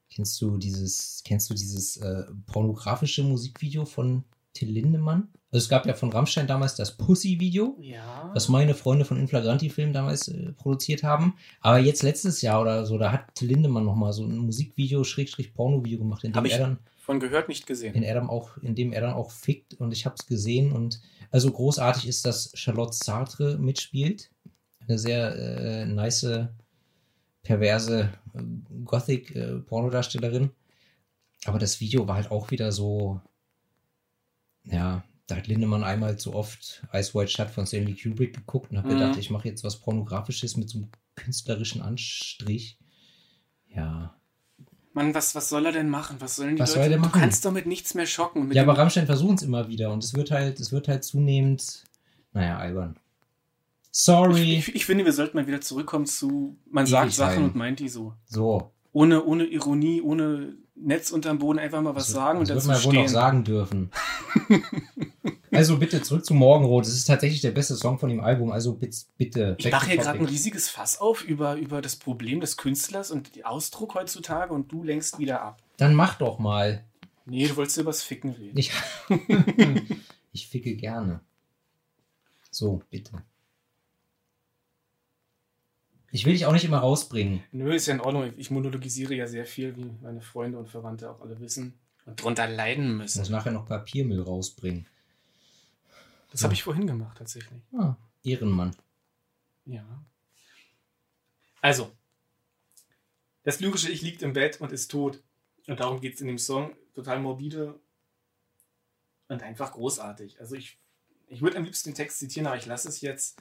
kennst du dieses, kennst du dieses äh, pornografische Musikvideo von Till Lindemann? Also es gab ja von Rammstein damals das Pussy-Video, Ja. was meine Freunde von Inflagranti Film damals äh, produziert haben. Aber jetzt letztes Jahr oder so, da hat Till Lindemann nochmal so ein Musikvideo, Schrägstrich Porno-Video gemacht, in dem Hab ich er dann Von gehört nicht gesehen. in er dann auch, in dem er dann auch fickt und ich habe es gesehen und also großartig ist, dass Charlotte Sartre mitspielt. Eine sehr äh, nice, perverse äh, Gothic-Pornodarstellerin. Aber das Video war halt auch wieder so, ja, da hat Lindemann einmal zu oft Ice White Shut von Stanley Kubrick geguckt und hat Mhm. gedacht, ich mache jetzt was Pornografisches mit so einem künstlerischen Anstrich. Ja. Mann, was, was soll er denn machen? Was sollen die Was Leute? soll er denn Du machen? kannst doch mit nichts mehr schocken. Ja, aber Rammstein versuchen es immer wieder und es wird halt, es wird halt zunehmend, naja, albern. Sorry. ich, ich, ich finde, wir sollten mal wieder zurückkommen zu, man Ewig sagt Sachen sein. und meint die so. So. Ohne, ohne Ironie, ohne Netz unterm Boden einfach mal was das, sagen und das dazu man wohl noch stehen. sagen dürfen. [LAUGHS] also bitte zurück zu Morgenrot. Das ist tatsächlich der beste Song von dem Album. Also bitte, bitte. Ich mache hier gerade ein riesiges Fass auf über, über das Problem des Künstlers und den Ausdruck heutzutage und du lenkst wieder ab. Dann mach doch mal. Nee, du wolltest übers Ficken reden. Ich, [LAUGHS] ich ficke gerne. So, bitte. Ich will dich auch nicht immer rausbringen. Nö, ist ja in Ordnung. Ich monologisiere ja sehr viel, wie meine Freunde und Verwandte auch alle wissen. Und drunter leiden müssen. nachher noch Papiermüll rausbringen. Das habe ich vorhin gemacht, tatsächlich. Ah, Ehrenmann. Ja. Also, das lyrische Ich liegt im Bett und ist tot. Und darum geht es in dem Song. Total morbide und einfach großartig. Also ich, ich würde am liebsten den Text zitieren, aber ich lasse es jetzt.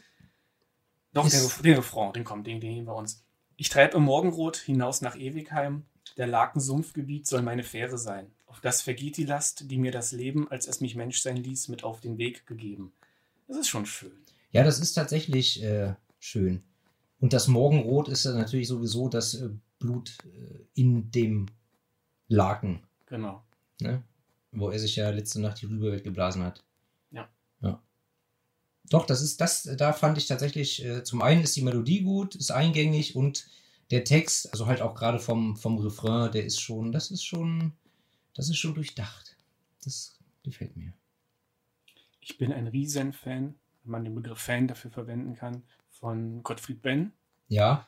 Doch, den, den Refrain, den kommt, den, den nehmen wir uns. Ich treibe im Morgenrot hinaus nach Ewigheim. Der Lakensumpfgebiet soll meine Fähre sein. Auf das vergeht die Last, die mir das Leben, als es mich Mensch sein ließ, mit auf den Weg gegeben. Das ist schon schön. Ja, das ist tatsächlich äh, schön. Und das Morgenrot ist ja natürlich sowieso das äh, Blut äh, in dem Laken, Genau. ne? wo er sich ja letzte Nacht die Rübe weggeblasen hat. Doch, das ist das, da fand ich tatsächlich, äh, zum einen ist die Melodie gut, ist eingängig und der Text, also halt auch gerade vom, vom Refrain, der ist schon, das ist schon, das ist schon durchdacht. Das gefällt mir. Ich bin ein Riesenfan, wenn man den Begriff Fan dafür verwenden kann, von Gottfried Benn. Ja,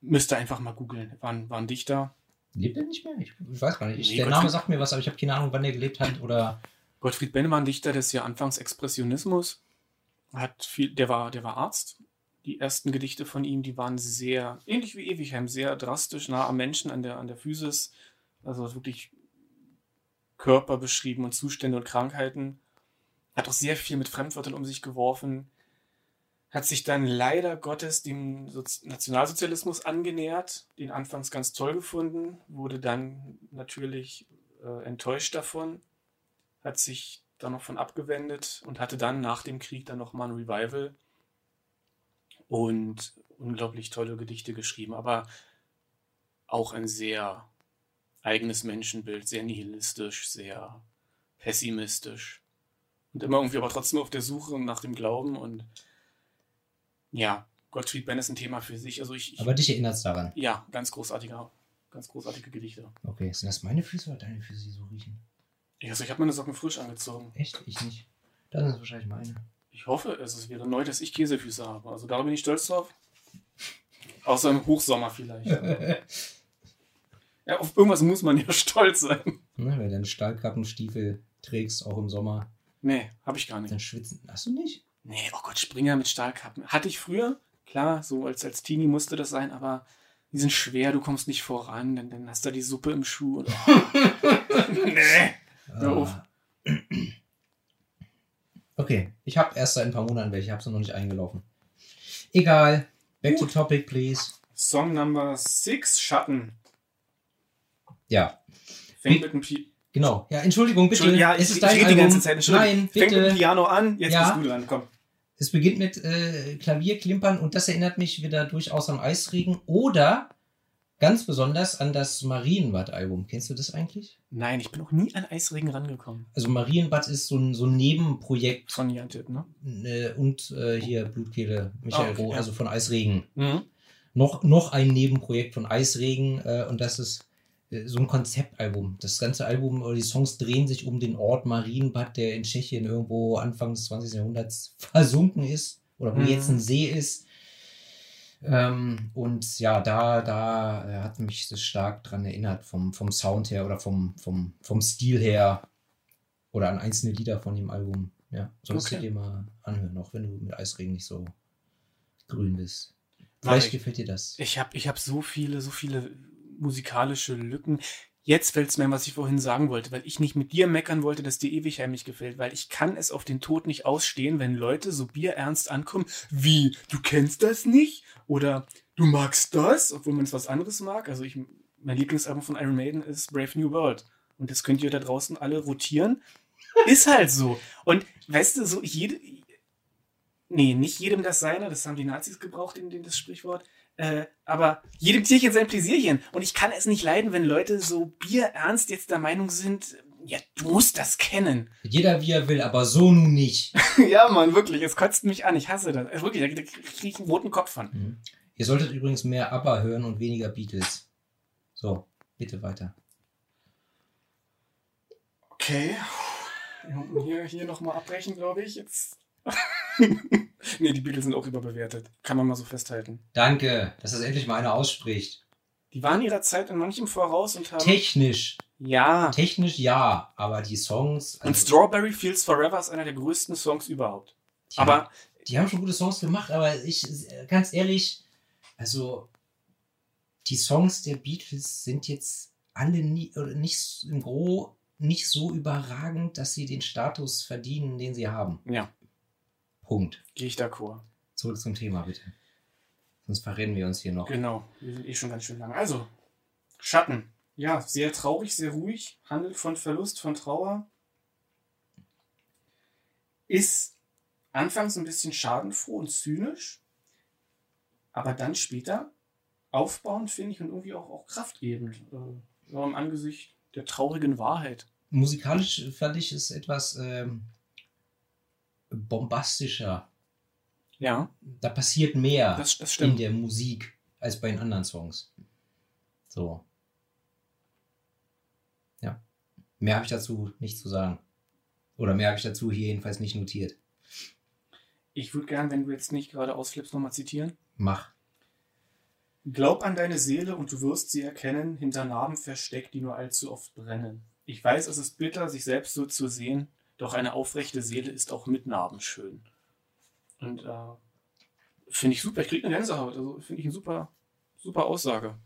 Müsste einfach mal googeln. War, war ein Dichter. lebt er nicht mehr? Ich, ich weiß gar nicht. Ich, Nee, der Gottfried- Name sagt mir was, aber ich habe keine Ahnung, wann er gelebt hat oder. Gottfried Benn war ein Dichter des ja anfangs Expressionismus. Hat viel, der war, der war Arzt. Die ersten Gedichte von ihm, die waren sehr, ähnlich wie Ewigheim, sehr drastisch, nah am Menschen, an der, an der Physis. Also wirklich Körper beschrieben und Zustände und Krankheiten. Hat auch sehr viel mit Fremdwörtern um sich geworfen. Hat sich dann leider Gottes dem Sozi Nationalsozialismus angenähert, den anfangs ganz toll gefunden, wurde dann natürlich äh, enttäuscht davon hat sich dann noch von abgewendet und hatte dann nach dem Krieg dann noch mal ein Revival und unglaublich tolle Gedichte geschrieben, aber auch ein sehr eigenes Menschenbild, sehr nihilistisch, sehr pessimistisch und immer irgendwie aber trotzdem auf der Suche nach dem Glauben und ja, Gottfried Benn ist ein Thema für sich, also ich, ich Aber dich erinnert's daran. ja, ganz großartiger, ganz großartige Gedichte. Okay, sind das meine Füße oder deine Füße, die so riechen? Also ich habe meine Socken frisch angezogen. Echt? Ich nicht. Das sind wahrscheinlich meine. Ich hoffe es. Es wäre neu, dass ich Käsefüße habe. Also da bin ich stolz drauf. Außer im Hochsommer vielleicht. [LAUGHS] ja, auf irgendwas muss man ja [LAUGHS] stolz sein. ne, wenn du deine Stahlkappenstiefel trägst, auch im Sommer, Nee, habe ich gar nicht. dann schwitzen. Hast du nicht? Nee, oh Gott, Springer mit Stahlkappen. Hatte ich früher. Klar, so als, als Teenie musste das sein, aber die sind schwer, du kommst nicht voran, dann, dann hast du die Suppe im Schuh. Und, [LAUGHS] nee. Hör auf. Ah. Okay, ich habe erst seit ein paar Monaten welche, habe sie noch nicht eingelaufen. Egal. Back to Gut. topic, please. Song Number 6, Schatten. Ja, Fängt mit dem Pi genau. Ja, Entschuldigung, bitte. Entschuldigung, ja, es ich, ist ich dein rede die Album. ganze Zeit. Entschuldigung. Nein, Fängt mit dem bitte. Piano an, jetzt Ja. bist du dran. Komm. Es beginnt mit äh, Klavierklimpern und das erinnert mich wieder durchaus an Eisregen oder ganz besonders an das Marienbad-Album. Kennst du das eigentlich? Nein, ich bin noch nie an Eisregen rangekommen. Also Marienbad ist so ein, so ein Nebenprojekt Von Jan Tipp, ne? äh, und äh, hier Blutkehle, Michael Ah, okay, Roh, also von Eisregen. Mhm. Noch, noch ein Nebenprojekt von Eisregen äh, und das ist äh, so ein Konzeptalbum. Das ganze Album oder die Songs drehen sich um den Ort Marienbad, der in Tschechien irgendwo Anfang des 20. Jahrhunderts versunken ist oder wo Mhm. jetzt ein See ist. Ähm, und ja, da, da äh, hat mich das stark dran erinnert, vom, vom Sound her oder vom, vom, vom Stil her oder an einzelne Lieder von dem Album. Ja, solltest Okay. du dir mal anhören, auch wenn du mit Eisregen nicht so grün bist. Vielleicht ich- gefällt dir das. Ich habe ich hab so viele, so viele musikalische Lücken. Jetzt fällt es mir, was ich vorhin sagen wollte, weil ich nicht mit dir meckern wollte, dass dir Ewigheim nicht gefällt, weil ich kann es auf den Tod nicht ausstehen, wenn Leute so bierernst ankommen, wie, du kennst das nicht? Oder du magst das, obwohl man es was anderes mag. Also ich, mein Lieblingsalbum von Iron Maiden ist Brave New World. Und das könnt ihr da draußen alle rotieren. Ist halt so. Und weißt du, so jede, nee, nicht jedem das seine, das haben die Nazis gebraucht, in, in das Sprichwort. Äh, aber jedem Tierchen sein Pläsierchen. Und ich kann es nicht leiden, wenn Leute so bierernst jetzt der Meinung sind, ja, du musst das kennen. Jeder wie er will, aber so nun nicht. [LAUGHS] ja, Mann, wirklich, es kotzt mich an. Ich hasse das. Also wirklich, da, da kriege ich einen roten Kopf von. Mhm. Ihr solltet übrigens mehr ABBA hören und weniger Beatles. So, bitte weiter. Okay. Hier, hier nochmal abbrechen, glaube ich. Jetzt. [LAUGHS] [LAUGHS] nee, die Beatles sind auch überbewertet. Kann man mal so festhalten. Danke, dass das endlich mal einer ausspricht. Die waren ihrer Zeit in manchem voraus und haben. Technisch, ja. technisch ja, aber die Songs. Und also, Strawberry Fields Forever ist einer der größten Songs überhaupt. die Aber haben, die haben schon gute Songs gemacht, aber ich, ganz ehrlich, also die Songs der Beatles sind jetzt alle nie, nicht im Gro nicht so überragend, dass sie den Status verdienen, den sie haben. ja, Punkt. gehe ich d'accord. Zurück zum Thema, bitte. Sonst verrennen wir uns hier noch. Genau, wir sind eh schon ganz schön lang. Also, Schatten. Ja, sehr traurig, sehr ruhig, handelt von Verlust, von Trauer. Ist anfangs ein bisschen schadenfroh und zynisch, aber dann später aufbauend, finde ich, und irgendwie auch, auch kraftgebend. Äh, im Angesicht der traurigen Wahrheit. Musikalisch fand ich es etwas ähm, bombastischer. Ja, Da passiert mehr das, das in der Musik als bei den anderen Songs. So. Ja. Mehr habe ich dazu nicht zu sagen. Oder mehr habe ich dazu hier jedenfalls nicht notiert. Ich würde gern, wenn du jetzt nicht gerade ausflippst, nochmal zitieren. Mach. Glaub an deine Seele und du wirst sie erkennen, hinter Narben versteckt, die nur allzu oft brennen. Ich weiß, es ist bitter, sich selbst so zu sehen, doch eine aufrechte Seele ist auch mit Narben schön. Und äh, finde ich super, ich kriege eine Gänsehaut. Also finde ich eine super, super Aussage.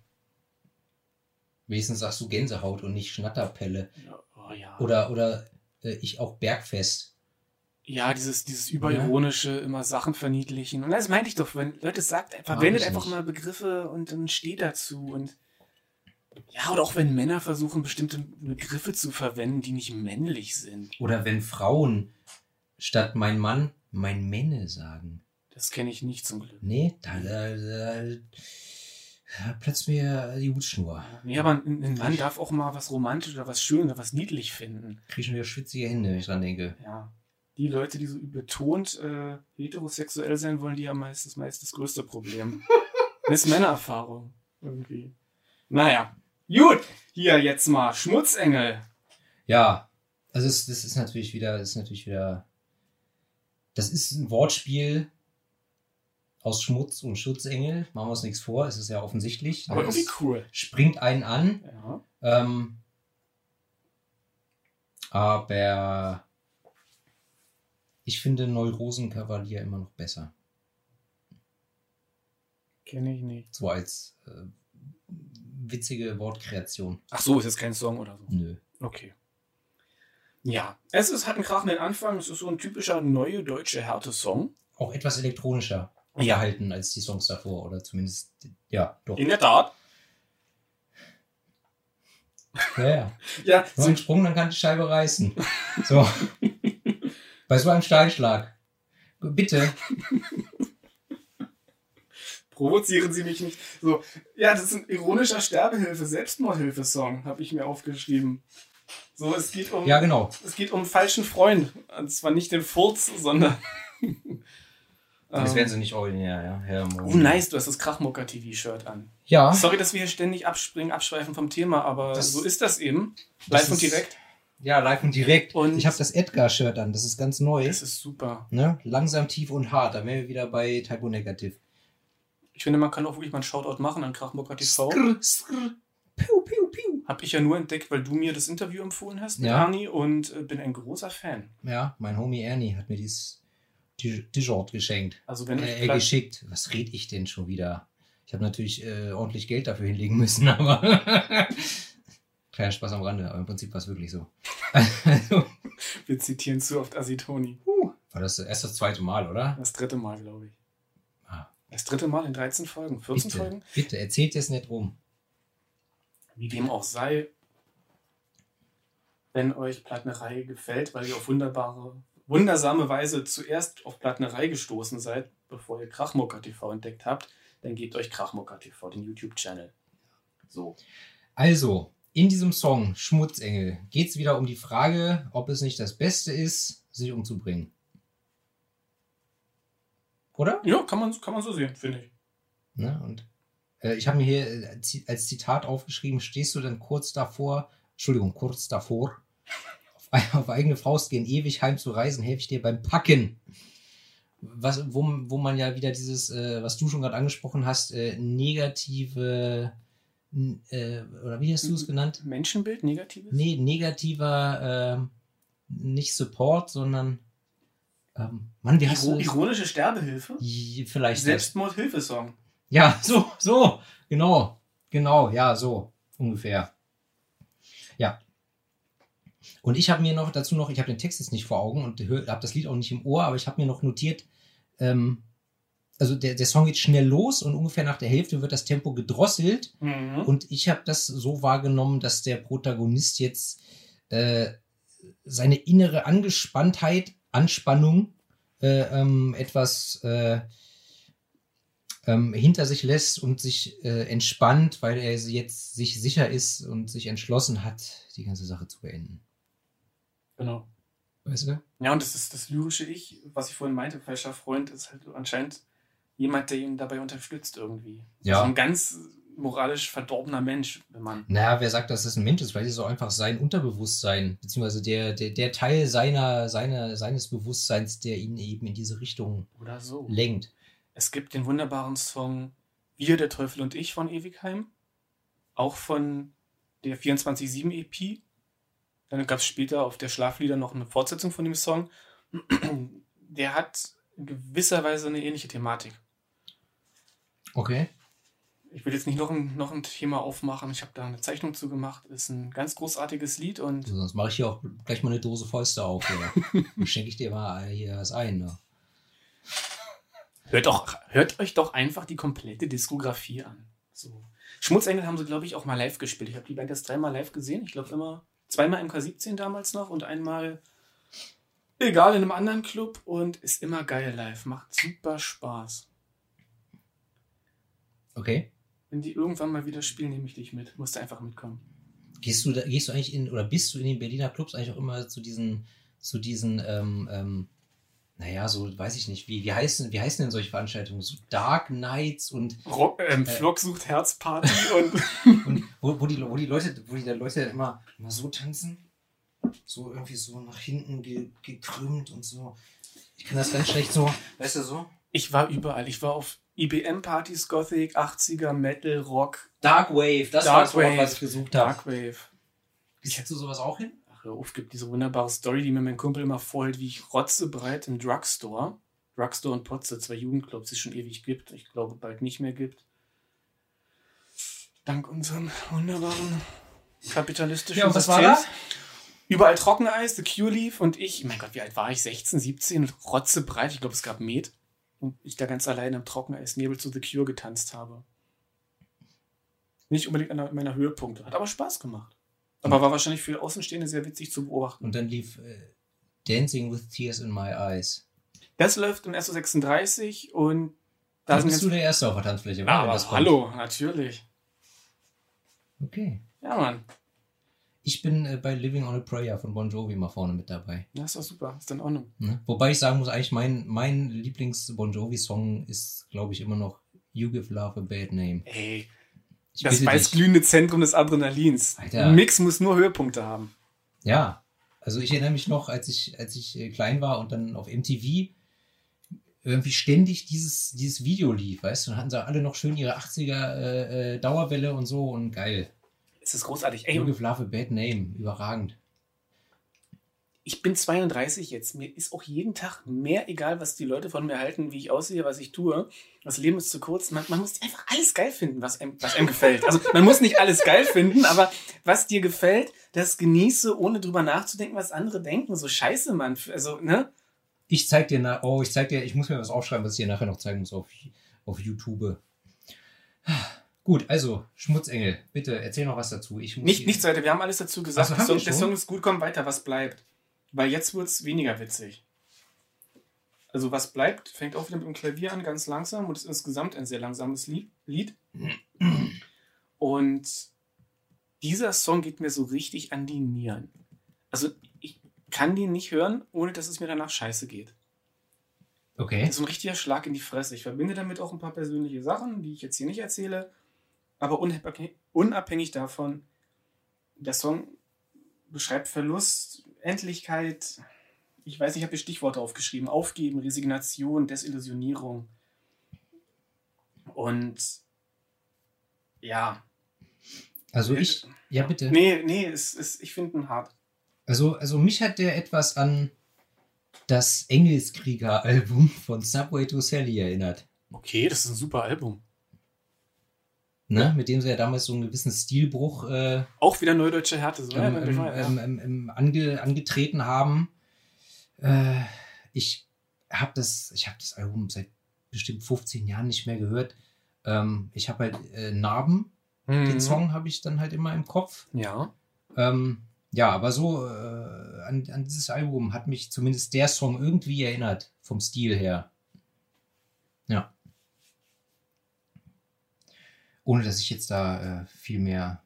Wenigstens sagst du Gänsehaut und nicht Schnatterpelle. Ja, oh ja. Oder, oder äh, ich auch Bergfest. ja, dieses, dieses überironische, immer Sachen verniedlichen. Und das meinte ich doch, wenn Leute sagt, verwendet einfach nicht. mal Begriffe und dann steht dazu. Und ja, oder auch wenn Männer versuchen, bestimmte Begriffe zu verwenden, die nicht männlich sind. Oder wenn Frauen statt mein Mann mein Männe sagen. Das kenne ich nicht zum Glück. Nee, da, da, da, da platzt mir die Hutschnur. Nee, aber ein, ein Mann darf auch mal was romantisch oder was schön oder was niedlich finden. Krieg schon wieder schwitzige Hände, wenn ich dran denke. Ja. Die Leute, die so betont äh, heterosexuell sein wollen, die haben meistens meist das größte Problem. [LAUGHS] das ist Männererfahrung. Irgendwie. Naja. Gut. Hier jetzt mal Schmutzengel. Ja, also es, das ist natürlich wieder, das ist natürlich wieder, das ist ein Wortspiel aus Schmutz und Schutzengel. Machen wir uns nichts vor, es ist ja offensichtlich. Aber irgendwie cool. springt einen an, Ja. ähm, aber ich finde Neurosenkavalier immer noch besser. Kenne ich nicht. So als äh, witzige Wortkreation. Ach so, ist jetzt kein Song oder so. Nö. Okay. Ja. Es ist, hat einen krachenden Anfang. Es ist so ein typischer neue deutsche Härte-Song. Auch etwas elektronischer Ja. gehalten als die Songs davor. Oder zumindest, ja, doch. In der Tat. Ja, ja. [LAUGHS] Ja, Nur ein Sprung, dann kann die Scheibe reißen. So. [LAUGHS] Bei so einem Steinschlag. Bitte. [LAUGHS] Provozieren Sie mich nicht. So, ja, das ist ein ironischer Sterbehilfe, Selbstmordhilfe-Song, habe ich mir aufgeschrieben. So, es geht um, Ja, genau. es geht um falschen Freund. Und zwar nicht den Furz, sondern. [LAUGHS] Das Ähm, werden sie nicht originär, ja. Herr Mo- Oh, nice, du hast das Krachmucker-TV-Shirt an. Ja. Sorry, dass wir hier ständig abspringen, abschweifen vom Thema, aber Das- so ist das eben. das Live und ist- direkt. Ja, live und direkt. Und- ich habe das Edgar-Shirt an. Das ist ganz neu. Das ist super. Ne? Langsam, tief und hart. Da wären wir wieder bei Typo Negative. Ich finde, man kann auch wirklich mal einen Shoutout machen an Krachmucker TV. Skrr, skrr. Piu, piu, piu. Habe ich ja nur entdeckt, weil du mir das Interview empfohlen hast mit Ja. Arni und äh, bin ein großer Fan. Ja, mein Homie Ernie hat mir dieses T-Shirt geschenkt. Also wenn Äh, Pla- geschickt. Was red ich denn schon wieder? Ich habe natürlich äh, ordentlich Geld dafür hinlegen müssen, [LAUGHS] aber [LAUGHS] kleiner Spaß am Rande, aber im Prinzip war es wirklich so. Also, wir zitieren zu oft Asitoni. war das erst das zweite Mal, oder? Das dritte Mal, glaube ich. Das dritte Mal in 13 Folgen, 14 bitte, Folgen. bitte, erzählt es nicht rum. Wie dem auch sei, wenn euch Plattnerei gefällt, weil ihr auf wunderbare, wundersame Weise zuerst auf Plattnerei gestoßen seid, bevor ihr Krachmucker TV entdeckt habt, dann gebt euch Krachmucker TV, den YouTube-Channel. So. Also, in diesem Song Schmutzengel geht es wieder um die Frage, ob es nicht das Beste ist, sich umzubringen. Oder? Ja, kann man, kann man so sehen, finde ich. Ne? Und äh, ich habe mir hier äh, als Zitat aufgeschrieben, stehst du dann kurz davor, Entschuldigung, kurz davor, [LAUGHS] auf, auf eigene Faust gehen, ewig heim zu reisen, helfe ich dir beim Packen. Was, wo, wo man ja wieder dieses, äh, was du schon gerade angesprochen hast, äh, negative, äh, oder wie hast du es genannt? Menschenbild, negatives? Nee, negativer, ähm, nicht Support, sondern, ähm, Mann, wie hast Iro du ironische Sterbehilfe? Vielleicht das. Selbstmordhilfesong. Ja, [LAUGHS] so, so, genau, genau, ja, so ungefähr. Ja. Und ich habe mir noch dazu noch, ich habe den Text jetzt nicht vor Augen und habe das Lied auch nicht im Ohr, aber ich habe mir noch notiert, ähm, also der, der Song geht schnell los und ungefähr nach der Hälfte wird das Tempo gedrosselt. Mhm. Und ich habe das so wahrgenommen, dass der Protagonist jetzt äh, seine innere Angespanntheit, Anspannung äh, ähm, etwas äh, ähm, hinter sich lässt und sich äh, entspannt, weil er jetzt sich sicher ist und sich entschlossen hat, die ganze Sache zu beenden. Genau. Weißt du? Ja, und das ist das lyrische Ich, was ich vorhin meinte, falscher Freund, ist halt anscheinend jemand, der ihn dabei unterstützt irgendwie. Ja. So ein ganz moralisch verdorbener Mensch, wenn man. Naja, wer sagt, dass das ein Mensch ist? Es ist auch einfach sein Unterbewusstsein, beziehungsweise der, der, der Teil seiner, seiner, seines Bewusstseins, der ihn eben in diese Richtung Oder so. lenkt. Es gibt den wunderbaren Song Wir, der Teufel und ich von Ewigheim. Auch von der 24-7 EP. Dann gab es später auf der Schlaflieder noch eine Fortsetzung von dem Song. Der hat in gewisser Weise eine ähnliche Thematik. Okay. Ich will jetzt nicht noch ein, noch ein Thema aufmachen. Ich habe da eine Zeichnung zu gemacht. Ist ein ganz großartiges Lied und So, sonst mache ich hier auch gleich mal eine Dose Fäuste auf. Oder? [LAUGHS] Dann schenke ich dir mal hier was ein. Ne? hört, doch, hört euch doch einfach die komplette Diskografie an. So. Schmutzengel haben sie, glaube ich, auch mal live gespielt. Ich habe die Band erst dreimal live gesehen. Ich glaube immer zweimal MK17 damals noch und einmal egal in einem anderen Club und ist immer geil live. Macht super Spaß. Okay. Wenn die irgendwann mal wieder spielen, nehme ich dich mit. Musst du einfach mitkommen. Gehst du, da, gehst du eigentlich in, oder bist du in den Berliner Clubs eigentlich auch immer zu diesen, zu diesen, ähm, ähm, naja, so weiß ich nicht, wie, wie, heißen, wie heißen denn solche Veranstaltungen? So Dark Nights und, Rock, ähm, Äh. Flock sucht Herzparty [LAUGHS] und und wo, wo, die, wo die Leute, wo die Leute immer, immer so tanzen? So irgendwie so nach hinten ge, gekrümmt und so. Ich kann das ganz schlecht so, weißt du so? ich war überall. Ich war auf IBM-Partys, Gothic, 80er, Metal, Rock, Dark Wave, das war Dark das Wort, Wave. was ich gesucht habe. Darkwave. Gehst du sowas auch hin? Ach, hör auf, gibt diese wunderbare Story, die mir mein Kumpel immer vorhält, wie ich rotzebreit im Drugstore, Drugstore und Potze, zwei Jugendclubs, die es schon ewig gibt, ich glaube bald nicht mehr gibt. Dank unserem wunderbaren kapitalistischen Ja, und was war da? Überall Trockeneis, The Cure Leaf und ich, mein Gott, wie alt war ich? 16, 17 und rotzebreit, ich glaube, es gab Met. Und ich da ganz allein im Trockeneis-Nebel zu The Cure getanzt habe. Nicht unbedingt einer meiner Höhepunkte, hat aber Spaß gemacht. Aber war wahrscheinlich für Außenstehende sehr witzig zu beobachten. Und dann lief äh, Dancing with Tears in My Eyes. Das läuft im SO36 und Da da sind bist du der Erste auf der Tanzfläche. Ja, aber kommt. hallo, natürlich. Okay. Ja, Mann. Ich bin äh, bei Living on a Prayer von Bon Jovi mal vorne mit dabei. Das ist doch super. Ist in Ordnung. Ne? Wobei ich sagen muss, eigentlich mein, mein Lieblings-Bon Jovi-Song ist, glaube ich, immer noch You Give Love a Bad Name. Ey, Ich das bitte weiß dich. glühende Zentrum des Adrenalins. Alter. Ein Mix muss nur Höhepunkte haben. Ja, also ich erinnere mich noch, als ich, als ich äh, klein war und dann auf MTV irgendwie ständig dieses, dieses Video lief, weißt du, dann hatten sie alle noch schön ihre 80er äh, äh, Dauerwelle und so und geil. Es ist großartig. Ey, Love a Bad Name, überragend. ich bin 32 jetzt. Mir ist auch jeden Tag mehr egal, was die Leute von mir halten, wie ich aussehe, was ich tue. Das Leben ist zu kurz. Man, man muss einfach alles geil finden, was einem, was einem gefällt. Also man muss nicht alles geil finden, aber was dir gefällt, das genieße, ohne drüber nachzudenken, was andere denken. So scheiße, Mann. Also, ne? Ich zeig dir nach, oh, ich zeig dir, ich muss mir was aufschreiben, was ich dir nachher noch zeigen muss auf, auf YouTube. Gut, also, Schmutzengel, bitte erzähl noch was dazu. Ich muss Nicht, nichts weiter. Wir haben alles dazu gesagt. So, der, Song, der? Song ist gut, komm weiter. Was bleibt? Weil jetzt wird es weniger witzig. Also, was bleibt, fängt auch wieder mit dem Klavier an, ganz langsam und ist insgesamt ein sehr langsames Lied. Lied. Und dieser Song geht mir so richtig an die Nieren. Also, ich kann den nicht hören, ohne dass es mir danach scheiße geht. Okay. Das ist ein richtiger Schlag in die Fresse. Ich verbinde damit auch ein paar persönliche Sachen, die ich jetzt hier nicht erzähle. Aber unabhängig, davon, der Song beschreibt Verlust, Endlichkeit. Ich weiß nicht, ich habe hier Stichworte aufgeschrieben. Aufgeben, Resignation, Desillusionierung. Und ja. Also ich, ja bitte. Nee, nee, es, es, ich finde ihn hart. Also, also mich hat der etwas an das Engelskrieger-Album von Subway to Sally erinnert. Okay, das ist ein super Album. Ne? Mit dem sie ja damals so einen gewissen Stilbruch äh, Auch wieder neudeutsche Härte. So, ähm, ähm, ja. ähm, ange, angetreten haben. Äh, ich habe das, ich habe das Album seit bestimmt 15 Jahren nicht mehr gehört. Ähm, ich habe halt äh, Narben, Mhm. den Song habe ich dann halt immer im Kopf. Ja. Ähm, ja, aber so äh, an, an dieses Album hat mich zumindest der Song irgendwie erinnert, vom Stil her. Ja. Ohne dass ich jetzt da äh, viel mehr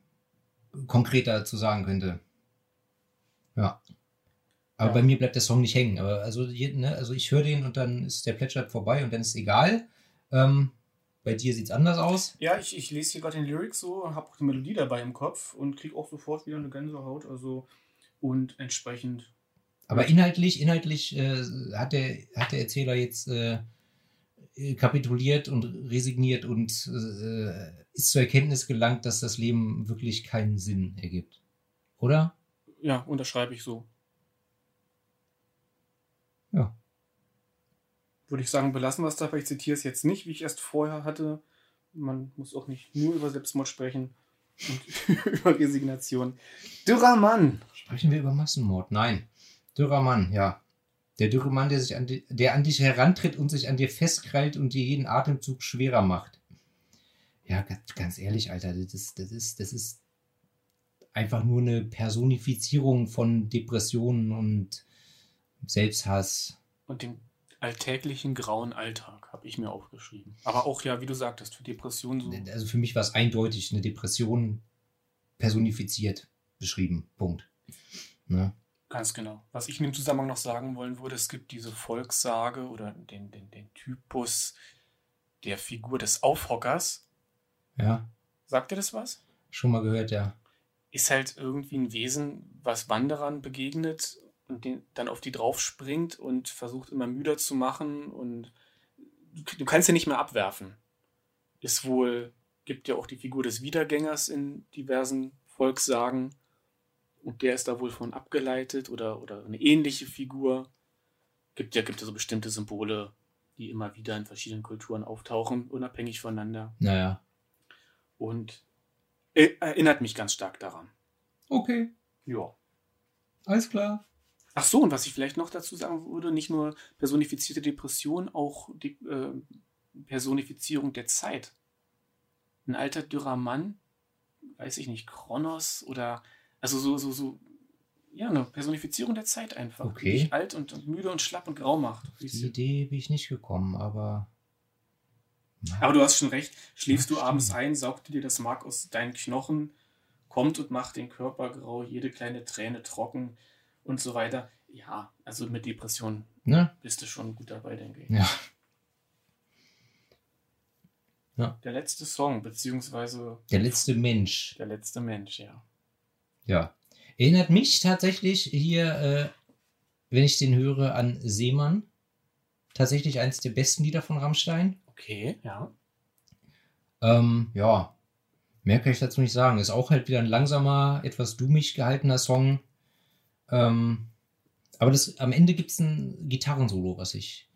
konkreter zu sagen könnte. Ja. Aber Ja. bei mir bleibt der Song nicht hängen. Aber also, ne, also ich höre den und dann ist der Plätschert vorbei und dann ist egal. Ähm, bei dir sieht es anders aus. Ja, ich, ich lese hier gerade den Lyrics so, habe auch die Melodie dabei im Kopf und kriege auch sofort wieder eine Gänsehaut. Also und entsprechend. Aber inhaltlich, inhaltlich äh, hat, der, hat der Erzähler jetzt äh, kapituliert und resigniert und äh, ist zur Erkenntnis gelangt, dass das Leben wirklich keinen Sinn ergibt. Oder? Ja, unterschreibe ich so. Ja. Würde ich sagen, belassen wir es dabei. Ich zitiere es jetzt nicht, wie ich erst vorher hatte. Man muss auch nicht nur über Selbstmord sprechen und [LAUGHS] über Resignation. Dürrer Mann. Sprechen wir über Massenmord? Nein. Dürrer Mann, ja. Der dürre Mann, der, sich an di der an dich herantritt und sich an dir festkrallt und dir jeden Atemzug schwerer macht. Ja, ganz, ehrlich, Alter, das ist, das ist, das ist einfach nur eine Personifizierung von Depressionen und Selbsthass. Und den alltäglichen grauen Alltag habe ich mir aufgeschrieben. Aber auch ja, wie du sagtest, für Depressionen so. Also für mich war es eindeutig eine Depression personifiziert beschrieben. Punkt. Ne? Ganz genau. Was ich in dem Zusammenhang noch sagen wollen würde, es gibt diese Volkssage oder den, den, den Typus der Figur des Aufhockers. Ja, Sagt dir das was? schon mal gehört, ja. Ist halt irgendwie ein Wesen, was Wanderern begegnet und den, dann auf die drauf springt und versucht immer müder zu machen und du, du kannst ja nicht mehr abwerfen. Ist wohl, gibt ja auch die Figur des Wiedergängers in diversen Volkssagen und der ist da wohl von abgeleitet oder, oder eine ähnliche Figur. Gibt ja, gibt ja so bestimmte Symbole, die immer wieder in verschiedenen Kulturen auftauchen, unabhängig voneinander. Naja. Und äh, erinnert mich ganz stark daran. Okay, Ja. alles klar. Ach so, und was ich vielleicht noch dazu sagen würde, nicht nur personifizierte Depression, auch die äh, Personifizierung der Zeit. Ein alter, dürrer Mann, weiß ich nicht, Kronos oder, also so, so, so, ja, eine Personifizierung der Zeit einfach. Okay. Die dich alt und, und müde und schlapp und grau macht. Auf die Idee bin ich nicht gekommen, aber. Aber du hast schon recht, schläfst Ja, du abends ein, saugt dir das Mark aus deinen Knochen, kommt und macht den Körper grau, jede kleine Träne trocken und so weiter. Ja, also mit Depression Ne? bist du schon gut dabei, denke ich. Ja. Der letzte Song, beziehungsweise Der letzte Mensch. der letzte Mensch, ja. Ja. Erinnert mich tatsächlich hier, äh, wenn ich den höre, an Seemann. Tatsächlich eins der besten Lieder von Rammstein. Okay, ja. Ähm, ja. Mehr kann ich dazu nicht sagen. Ist auch halt wieder ein langsamer, etwas dummig gehaltener Song. Ähm, aber das, am Ende gibt es ein Gitarrensolo, was ich,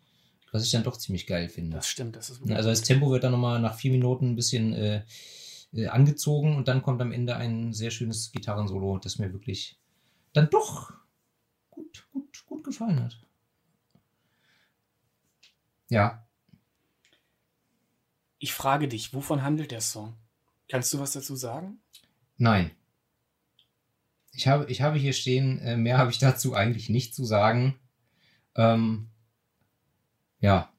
was ich dann doch ziemlich geil finde. Das stimmt, das ist Also das Tempo wird dann nochmal nach vier Minuten ein bisschen äh, äh, angezogen und dann kommt am Ende ein sehr schönes Gitarrensolo, das mir wirklich dann doch gut, gut, gut gefallen hat. Ja, Ich frage dich, wovon handelt der Song? Kannst du was dazu sagen? nein. Ich habe, ich habe hier stehen, äh, mehr habe ich dazu eigentlich nicht zu sagen. Ähm, ja.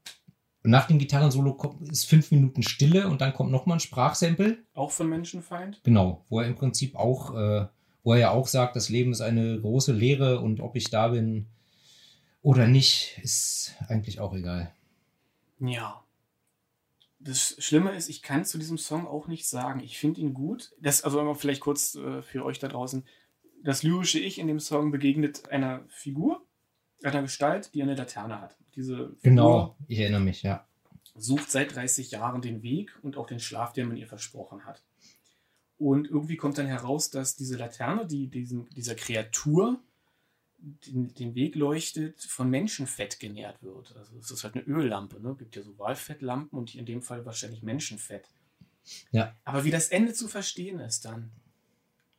Und nach dem Gitarrensolo kommt, ist fünf Minuten Stille und dann kommt nochmal ein Sprachsample. Auch von Menschenfeind? Genau, wo er im Prinzip auch, äh, wo er ja auch sagt, das Leben ist eine große Lehre und ob ich da bin oder nicht, ist eigentlich auch egal. Ja. Das Schlimme ist, ich kann zu diesem Song auch nichts sagen. Ich finde ihn gut. Das, also vielleicht kurz äh, für euch da draußen. Das lyrische Ich in dem Song begegnet einer Figur, einer Gestalt, die eine Laterne hat. Diese Figur Genau, ich erinnere mich, ja. sucht seit 30 Jahren den Weg und auch den Schlaf, den man ihr versprochen hat. Und irgendwie kommt dann heraus, dass diese Laterne, die diesen, dieser Kreatur den, den Weg leuchtet, von Menschenfett genährt wird. Also es ist halt eine Öllampe. Ne? gibt ja so Walfettlampen und in dem Fall wahrscheinlich Menschenfett. Ja. Aber wie das Ende zu verstehen ist dann.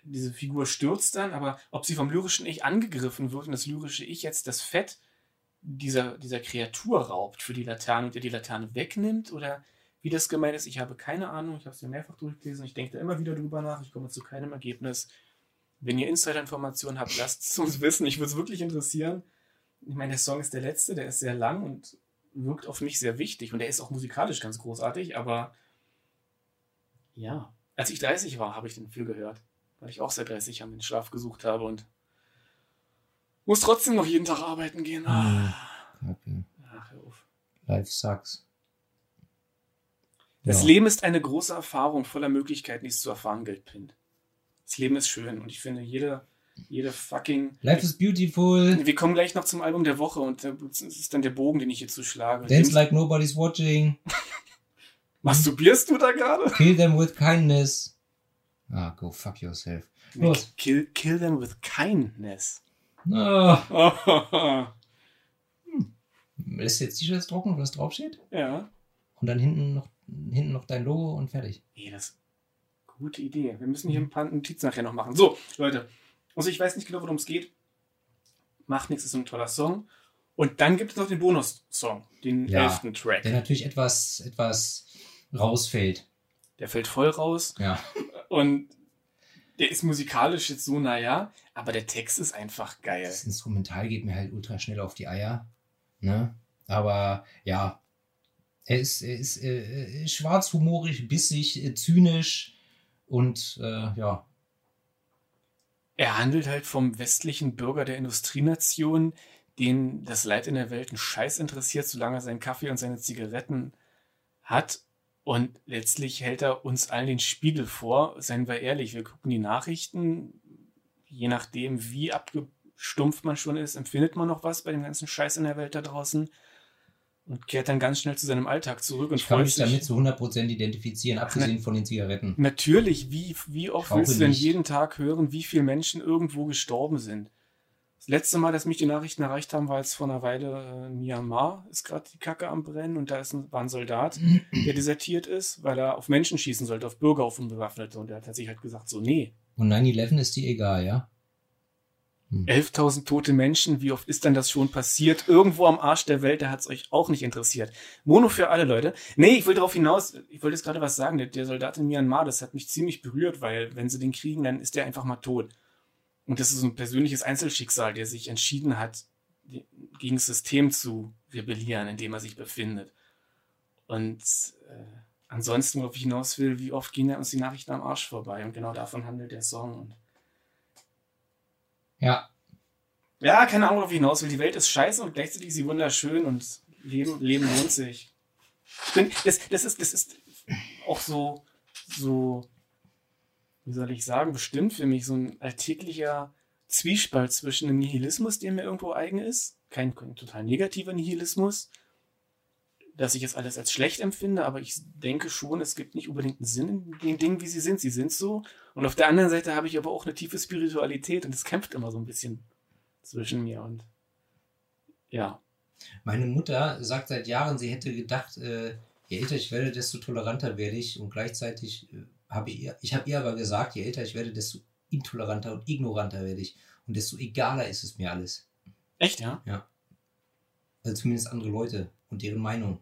Diese Figur stürzt dann, aber ob sie vom lyrischen Ich angegriffen wird und das lyrische Ich jetzt das Fett dieser, dieser Kreatur raubt für die Laterne und ihr die Laterne wegnimmt oder wie das gemeint ist. Ich habe keine Ahnung. Ich habe es ja mehrfach durchgelesen. Ich denke da immer wieder drüber nach. Ich komme zu keinem Ergebnis. Wenn ihr Insider-Informationen habt, lasst es uns wissen. Ich würde es wirklich interessieren. Ich meine, der Song ist der letzte, der ist sehr lang und wirkt auf mich sehr wichtig. Und der ist auch musikalisch ganz großartig, aber ja. Als ich 30 war, habe ich den viel gehört. Weil ich auch seit 30 Jahren den Schlaf gesucht habe und muss trotzdem noch jeden Tag arbeiten gehen. Ah. Kacke. Ach, hör auf. Life sucks. Das Ja. Leben ist eine große Erfahrung voller Möglichkeiten, die es zu erfahren gilt, Pint. Das Leben ist schön und ich finde, jede, jede fucking. Life is beautiful. Wir kommen gleich noch zum Album der Woche und äh, das ist dann der Bogen, den ich hier zuschlage. Dance like nobody's watching. [LAUGHS] Masturbierst du da gerade? Kill them with kindness. Ah, go fuck yourself. Los. Kill, kill them with kindness. Ah, [LAUGHS] lässt jetzt T-Shirts drucken, wo das draufsteht? ja. Und dann hinten noch, hinten noch dein Logo und fertig. Nee, das ist eine gute Idee. Wir müssen hier ein paar Notizen nachher noch machen. So, Leute. Also ich weiß nicht genau, worum es geht. Macht nichts, ist ein toller Song. Und dann gibt es noch den Bonus-Song, den Ja, elften Track. Der natürlich etwas, etwas rausfällt. Der fällt voll raus. Ja. [LAUGHS] Und der ist musikalisch jetzt so, naja, aber der Text ist einfach geil. Das Instrumental geht mir halt ultra schnell auf die Eier. Ne? Aber ja, er ist, er ist äh, äh, schwarzhumorig, bissig, äh, zynisch und äh, ja, Er handelt halt vom westlichen Bürger der Industrienation, den das Leid in der Welt einen Scheiß interessiert, solange er seinen Kaffee und seine Zigaretten hat. Und letztlich hält er uns allen den Spiegel vor. Seien wir ehrlich, wir gucken die Nachrichten. Je nachdem, wie abgestumpft man schon ist, empfindet man noch was bei dem ganzen Scheiß in der Welt da draußen. Und kehrt dann ganz schnell zu seinem Alltag zurück und ich kann freut mich sich. damit zu 100% identifizieren, abgesehen von den Zigaretten. Natürlich, wie, wie oft willst du denn jeden Tag hören, wie viele Menschen irgendwo gestorben sind? Das letzte Mal, dass mich die Nachrichten erreicht haben, war jetzt vor einer Weile äh, Myanmar, ist gerade die Kacke am Brennen und da ist ein, war ein Soldat, [CLEARS THROAT] der desertiert ist, weil er auf Menschen schießen sollte, auf Bürger, auf Unbewaffnete. Und der hat sich halt gesagt, so, nee, Und 9-11 ist dir egal, ja? 11.000 tote Menschen, wie oft ist denn das schon passiert? Irgendwo am Arsch der Welt, da hat es euch auch nicht interessiert. Mono für alle Leute. Nee, ich will darauf hinaus, ich wollte jetzt gerade was sagen, der, der Soldat in Myanmar, das hat mich ziemlich berührt, weil wenn sie den kriegen, dann ist der einfach mal tot. Und das ist so ein persönliches Einzelschicksal, der sich entschieden hat, gegen das System zu rebellieren, in dem er sich befindet. Und äh, ansonsten, worauf ich hinaus will, wie oft gehen ja uns die Nachrichten am Arsch vorbei? Und genau davon handelt der Song. Ja. ja, keine Ahnung, worauf ich hinaus will. Die Welt ist scheiße und gleichzeitig ist sie wunderschön und Leben, Leben lohnt sich. Ich bin, das, das, ist, das ist auch so, so, wie soll ich sagen, bestimmt für mich so ein alltäglicher Zwiespalt zwischen einem Nihilismus, der mir irgendwo eigen ist, kein, total negativer Nihilismus, dass ich es alles als schlecht empfinde, aber ich denke schon, es gibt nicht unbedingt einen Sinn in den Dingen, wie sie sind. Sie sind so. Und auf der anderen Seite habe ich aber auch eine tiefe Spiritualität und es kämpft immer so ein bisschen zwischen mir und ja. Meine Mutter sagt seit Jahren, sie hätte gedacht, äh, je älter ich werde, desto toleranter werde ich. Und gleichzeitig äh, habe ich ihr, ich habe ihr aber gesagt, je älter ich werde, desto intoleranter und ignoranter werde ich. Und desto egaler ist es mir alles. Echt, ja? Also zumindest andere Leute und deren Meinung.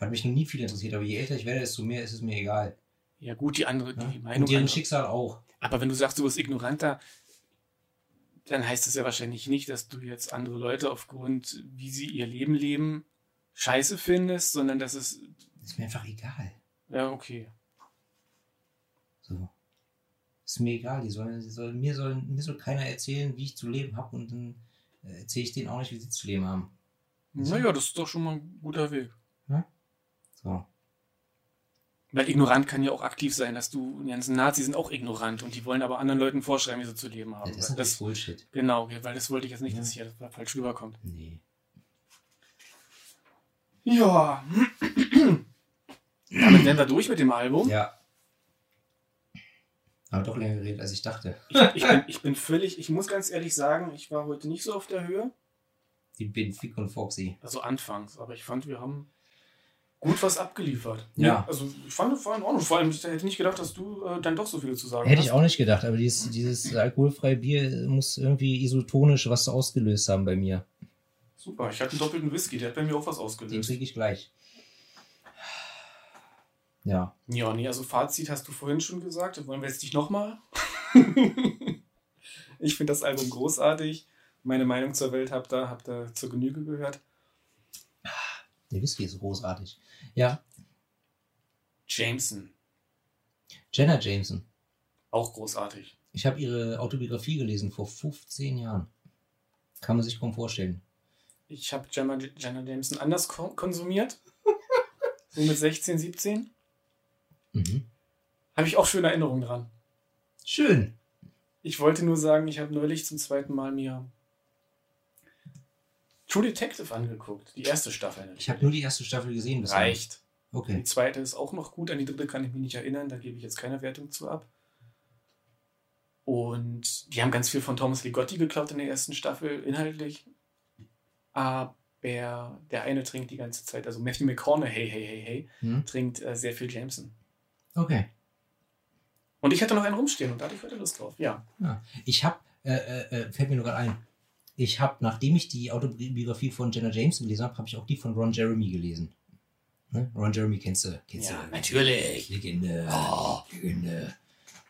Hat mich noch nie viel interessiert, aber je älter ich werde, desto mehr ist es mir egal. Ja, gut, die andere, Ja? die Meinung. und deren anderer- Schicksal auch. Aber wenn du sagst, du bist ignoranter, dann heißt das ja wahrscheinlich nicht, dass du jetzt andere Leute aufgrund, wie sie ihr Leben leben, scheiße findest, sondern dass es, Ist mir einfach egal. Ja, okay. So. Ist mir egal. Die sollen, die sollen, mir, soll, mir soll keiner erzählen, wie ich zu leben habe und dann äh, erzähle ich denen auch nicht, wie sie zu leben haben. Naja, das ist doch schon mal ein guter Weg. So. Weil ignorant kann ja auch aktiv sein, dass du, die ganzen Nazis sind auch ignorant und die wollen aber anderen Leuten vorschreiben, wie sie zu leben haben. Das ist natürlich Bullshit. genau, weil das wollte ich jetzt nicht, Ja. dass hier das falsch rüberkommt. Nee. Ja. [CLEARS THROAT] Damit wären wir durch mit dem Album. Ja. Aber doch länger geredet, als ich dachte. Ich, ich, bin, [LAUGHS] ich bin völlig, ich muss ganz ehrlich sagen, ich war heute nicht so auf der Höhe. Die bin Fick und Foxy. Also anfangs, aber ich fand, wir haben gut was abgeliefert. Ja. Also ich fand es war in Ordnung. Vor allem, ich hätte nicht gedacht, dass du äh, dann doch so viel zu sagen Hätte hast. ich auch nicht gedacht, aber dieses, dieses alkoholfreie Bier muss irgendwie isotonisch was ausgelöst haben bei mir. Super, ich hatte einen doppelten Whisky, der hat bei mir auch was Den ausgelöst. kriege ich gleich. Ja. Ja, nee, also Fazit hast du vorhin schon gesagt. Wollen wir jetzt nicht nochmal? [LAUGHS] ich finde das Album großartig. Meine Meinung zur Welt habt ihr, habt ihr zur Genüge gehört. Der Whisky ist großartig. Ja. Jameson, Jenna Jameson. auch großartig. Ich habe ihre Autobiografie gelesen vor 15 Jahren. Kann man sich kaum vorstellen. Ich habe Jenna, Jenna Jameson anders ko konsumiert. [LAUGHS] so mit 16, 17. Mhm. Habe ich auch schöne Erinnerungen dran. Schön. Ich wollte nur sagen, ich habe neulich zum zweiten Mal mir True Detective angeguckt. Die erste Staffel. Ich habe nur die erste Staffel gesehen. bisher. Reicht. Okay. Die zweite ist auch noch gut, an die dritte kann ich mich nicht erinnern, da gebe ich jetzt keine Wertung zu ab. Und die haben ganz viel von Thomas Ligotti geklaut in der ersten Staffel, inhaltlich. Aber der eine trinkt die ganze Zeit, also Matthew McConaughey, hey, hey, hey, Hm? trinkt äh, sehr viel Jameson. Okay. Und ich hatte noch einen rumstehen und da hatte ich heute Lust drauf. Ja. Ich habe, äh, äh, äh, fällt mir nur gerade ein, ich habe, nachdem ich die Autobiografie von Jenna Jameson gelesen habe, habe ich auch die von Ron Jeremy gelesen. Ne? Ron Jeremy kennst du. Kennst Ja, du? natürlich. Legende. Oh. Legende.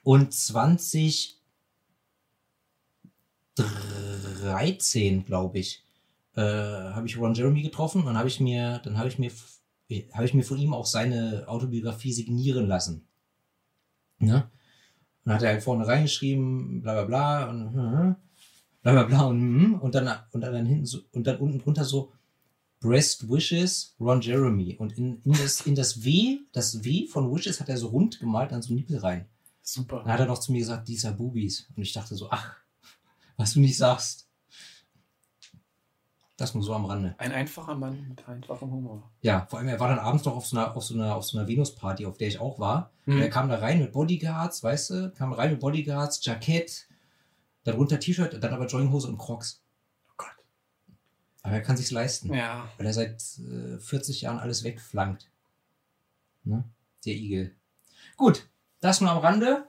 Und 2013, glaube ich, äh, habe ich Ron Jeremy getroffen und habe ich mir, dann habe ich mir, habe ich mir von ihm auch seine Autobiografie signieren lassen. Ne? Und dann hat er halt vorne reingeschrieben, bla bla bla und hm, bla bla bla und, hm, und dann und dann hinten so, und dann unten drunter so Breast Wishes Ron Jeremy und in, in das in das W, das W von Wishes hat er so rund gemalt an so Nippel rein. Super. Dann hat er noch zu mir gesagt, dieser Boobies und ich dachte so, ach, was du nicht sagst. Das nur so am Rande. Ein einfacher Mann mit einfachem Humor. Ja, vor allem er war dann abends noch auf so einer auf so einer auf so einer Venus Party, auf der ich auch war. Hm. Und er kam da rein mit Bodyguards, weißt du, kam rein mit Bodyguards, Jackett, darunter T-Shirt, dann aber Jogginghose und Crocs. Oh Gott. Aber er kann sich's leisten, Ja. weil er seit äh, 40 Jahren alles wegflankt. Ne? Der Igel. Gut, das nur am Rande.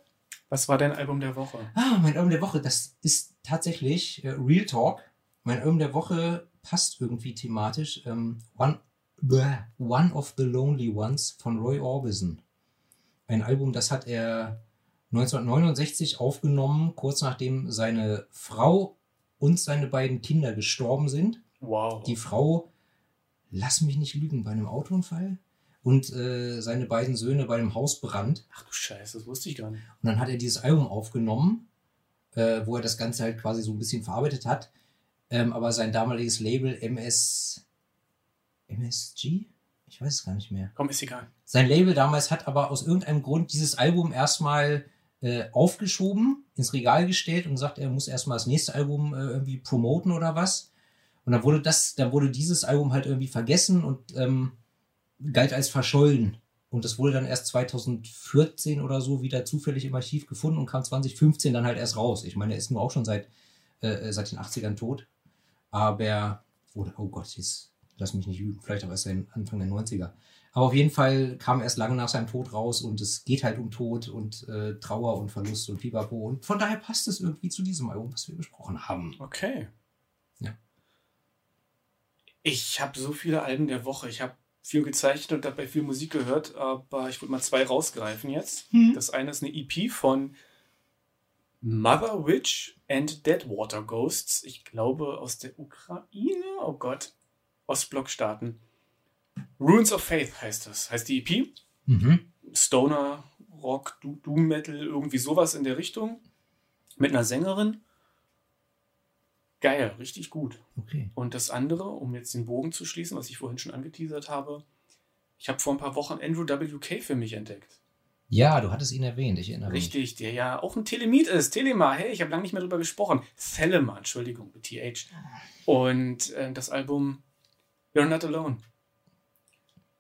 Was war dein Album der Woche? Ah, mein Album der Woche, das ist tatsächlich äh, Real Talk. Mein Album der Woche passt irgendwie thematisch. Ähm, One, bäh, One of the Lonely Ones von Roy Orbison. Ein Album, das hat er 1969 aufgenommen, kurz nachdem seine Frau und seine beiden Kinder gestorben sind. Wow. Die Frau, lass mich nicht lügen, bei einem Autounfall und äh, seine beiden Söhne bei einem Hausbrand. Ach du Scheiße, das wusste ich gar nicht. Und dann hat er dieses Album aufgenommen, äh, wo er das Ganze halt quasi so ein bisschen verarbeitet hat. Ähm, aber sein damaliges Label MS. MSG? Ich weiß es gar nicht mehr. Komm, ist egal. Sein Label damals hat aber aus irgendeinem Grund dieses Album erstmal äh, aufgeschoben, ins Regal gestellt und gesagt, er muss erstmal das nächste Album äh, irgendwie promoten oder was. Und dann wurde das, dann wurde dieses Album halt irgendwie vergessen und ähm, galt als verschollen. Und das wurde dann erst 2014 oder so wieder zufällig im Archiv gefunden und kam 2015 dann halt erst raus. Ich meine, er ist nur auch schon seit, äh, seit den 80ern tot. Aber, oder, oh Gott, jetzt lass mich nicht lügen, vielleicht auch erst Anfang der 90er. Aber auf jeden Fall kam er erst lange nach seinem Tod raus und es geht halt um Tod und äh, Trauer und Verlust und Pipapo. Und von daher passt es irgendwie zu diesem Album, was wir besprochen haben. Okay. Ja. Ich habe so viele Alben der Woche. Ich habe viel gezeichnet und dabei viel Musik gehört, aber ich würde mal zwei rausgreifen jetzt. Hm. Das eine ist eine EP von Mother Witch and Deadwater Ghosts. Ich glaube aus der Ukraine. Oh Gott. Ostblockstaaten. Ruins of Faith heißt das. Heißt die EP. Mhm. Stoner, Rock, Do- Doom Metal, irgendwie sowas in der Richtung. Mit einer Sängerin. Geil, richtig gut. Okay. Und das andere, um jetzt den Bogen zu schließen, was ich vorhin schon angeteasert habe, ich habe vor ein paar Wochen Andrew WK für mich entdeckt. Ja, du hattest ihn erwähnt, ich erinnere mich. Richtig, der ja auch ein Telemit ist. Telema, hey, ich habe lange nicht mehr drüber gesprochen. Thelema, Entschuldigung, mit TH. Und äh, das Album You're Not Alone.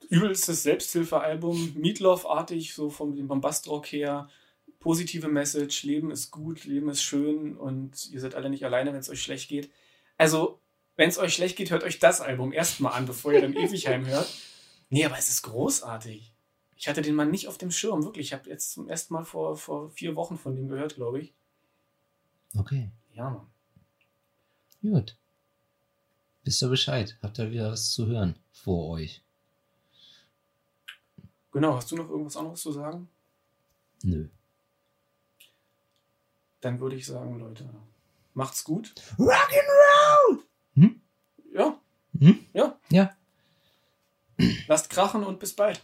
Übelstes Selbsthilfealbum, Meatloaf-artig, so vom dem Bombastrock her. Positive Message, Leben ist gut, Leben ist schön und ihr seid alle nicht alleine, wenn es euch schlecht geht. Also, wenn es euch schlecht geht, hört euch das Album erstmal an, bevor ihr dann [LAUGHS] Ewigheim hört. Nee, aber es ist großartig. Ich hatte den Mann nicht auf dem Schirm, wirklich. Ich habe jetzt zum ersten Mal vor, vor vier Wochen von dem gehört, glaube ich. Okay, Ja, Mann. gut. wisst ihr Bescheid. Habt ihr wieder was zu hören vor euch? Genau, hast du noch irgendwas anderes zu sagen? Nö. Dann würde ich sagen, Leute, macht's gut. Rock'n'Roll! Hm? Ja, Hm? ja. Ja. Lasst krachen und bis bald.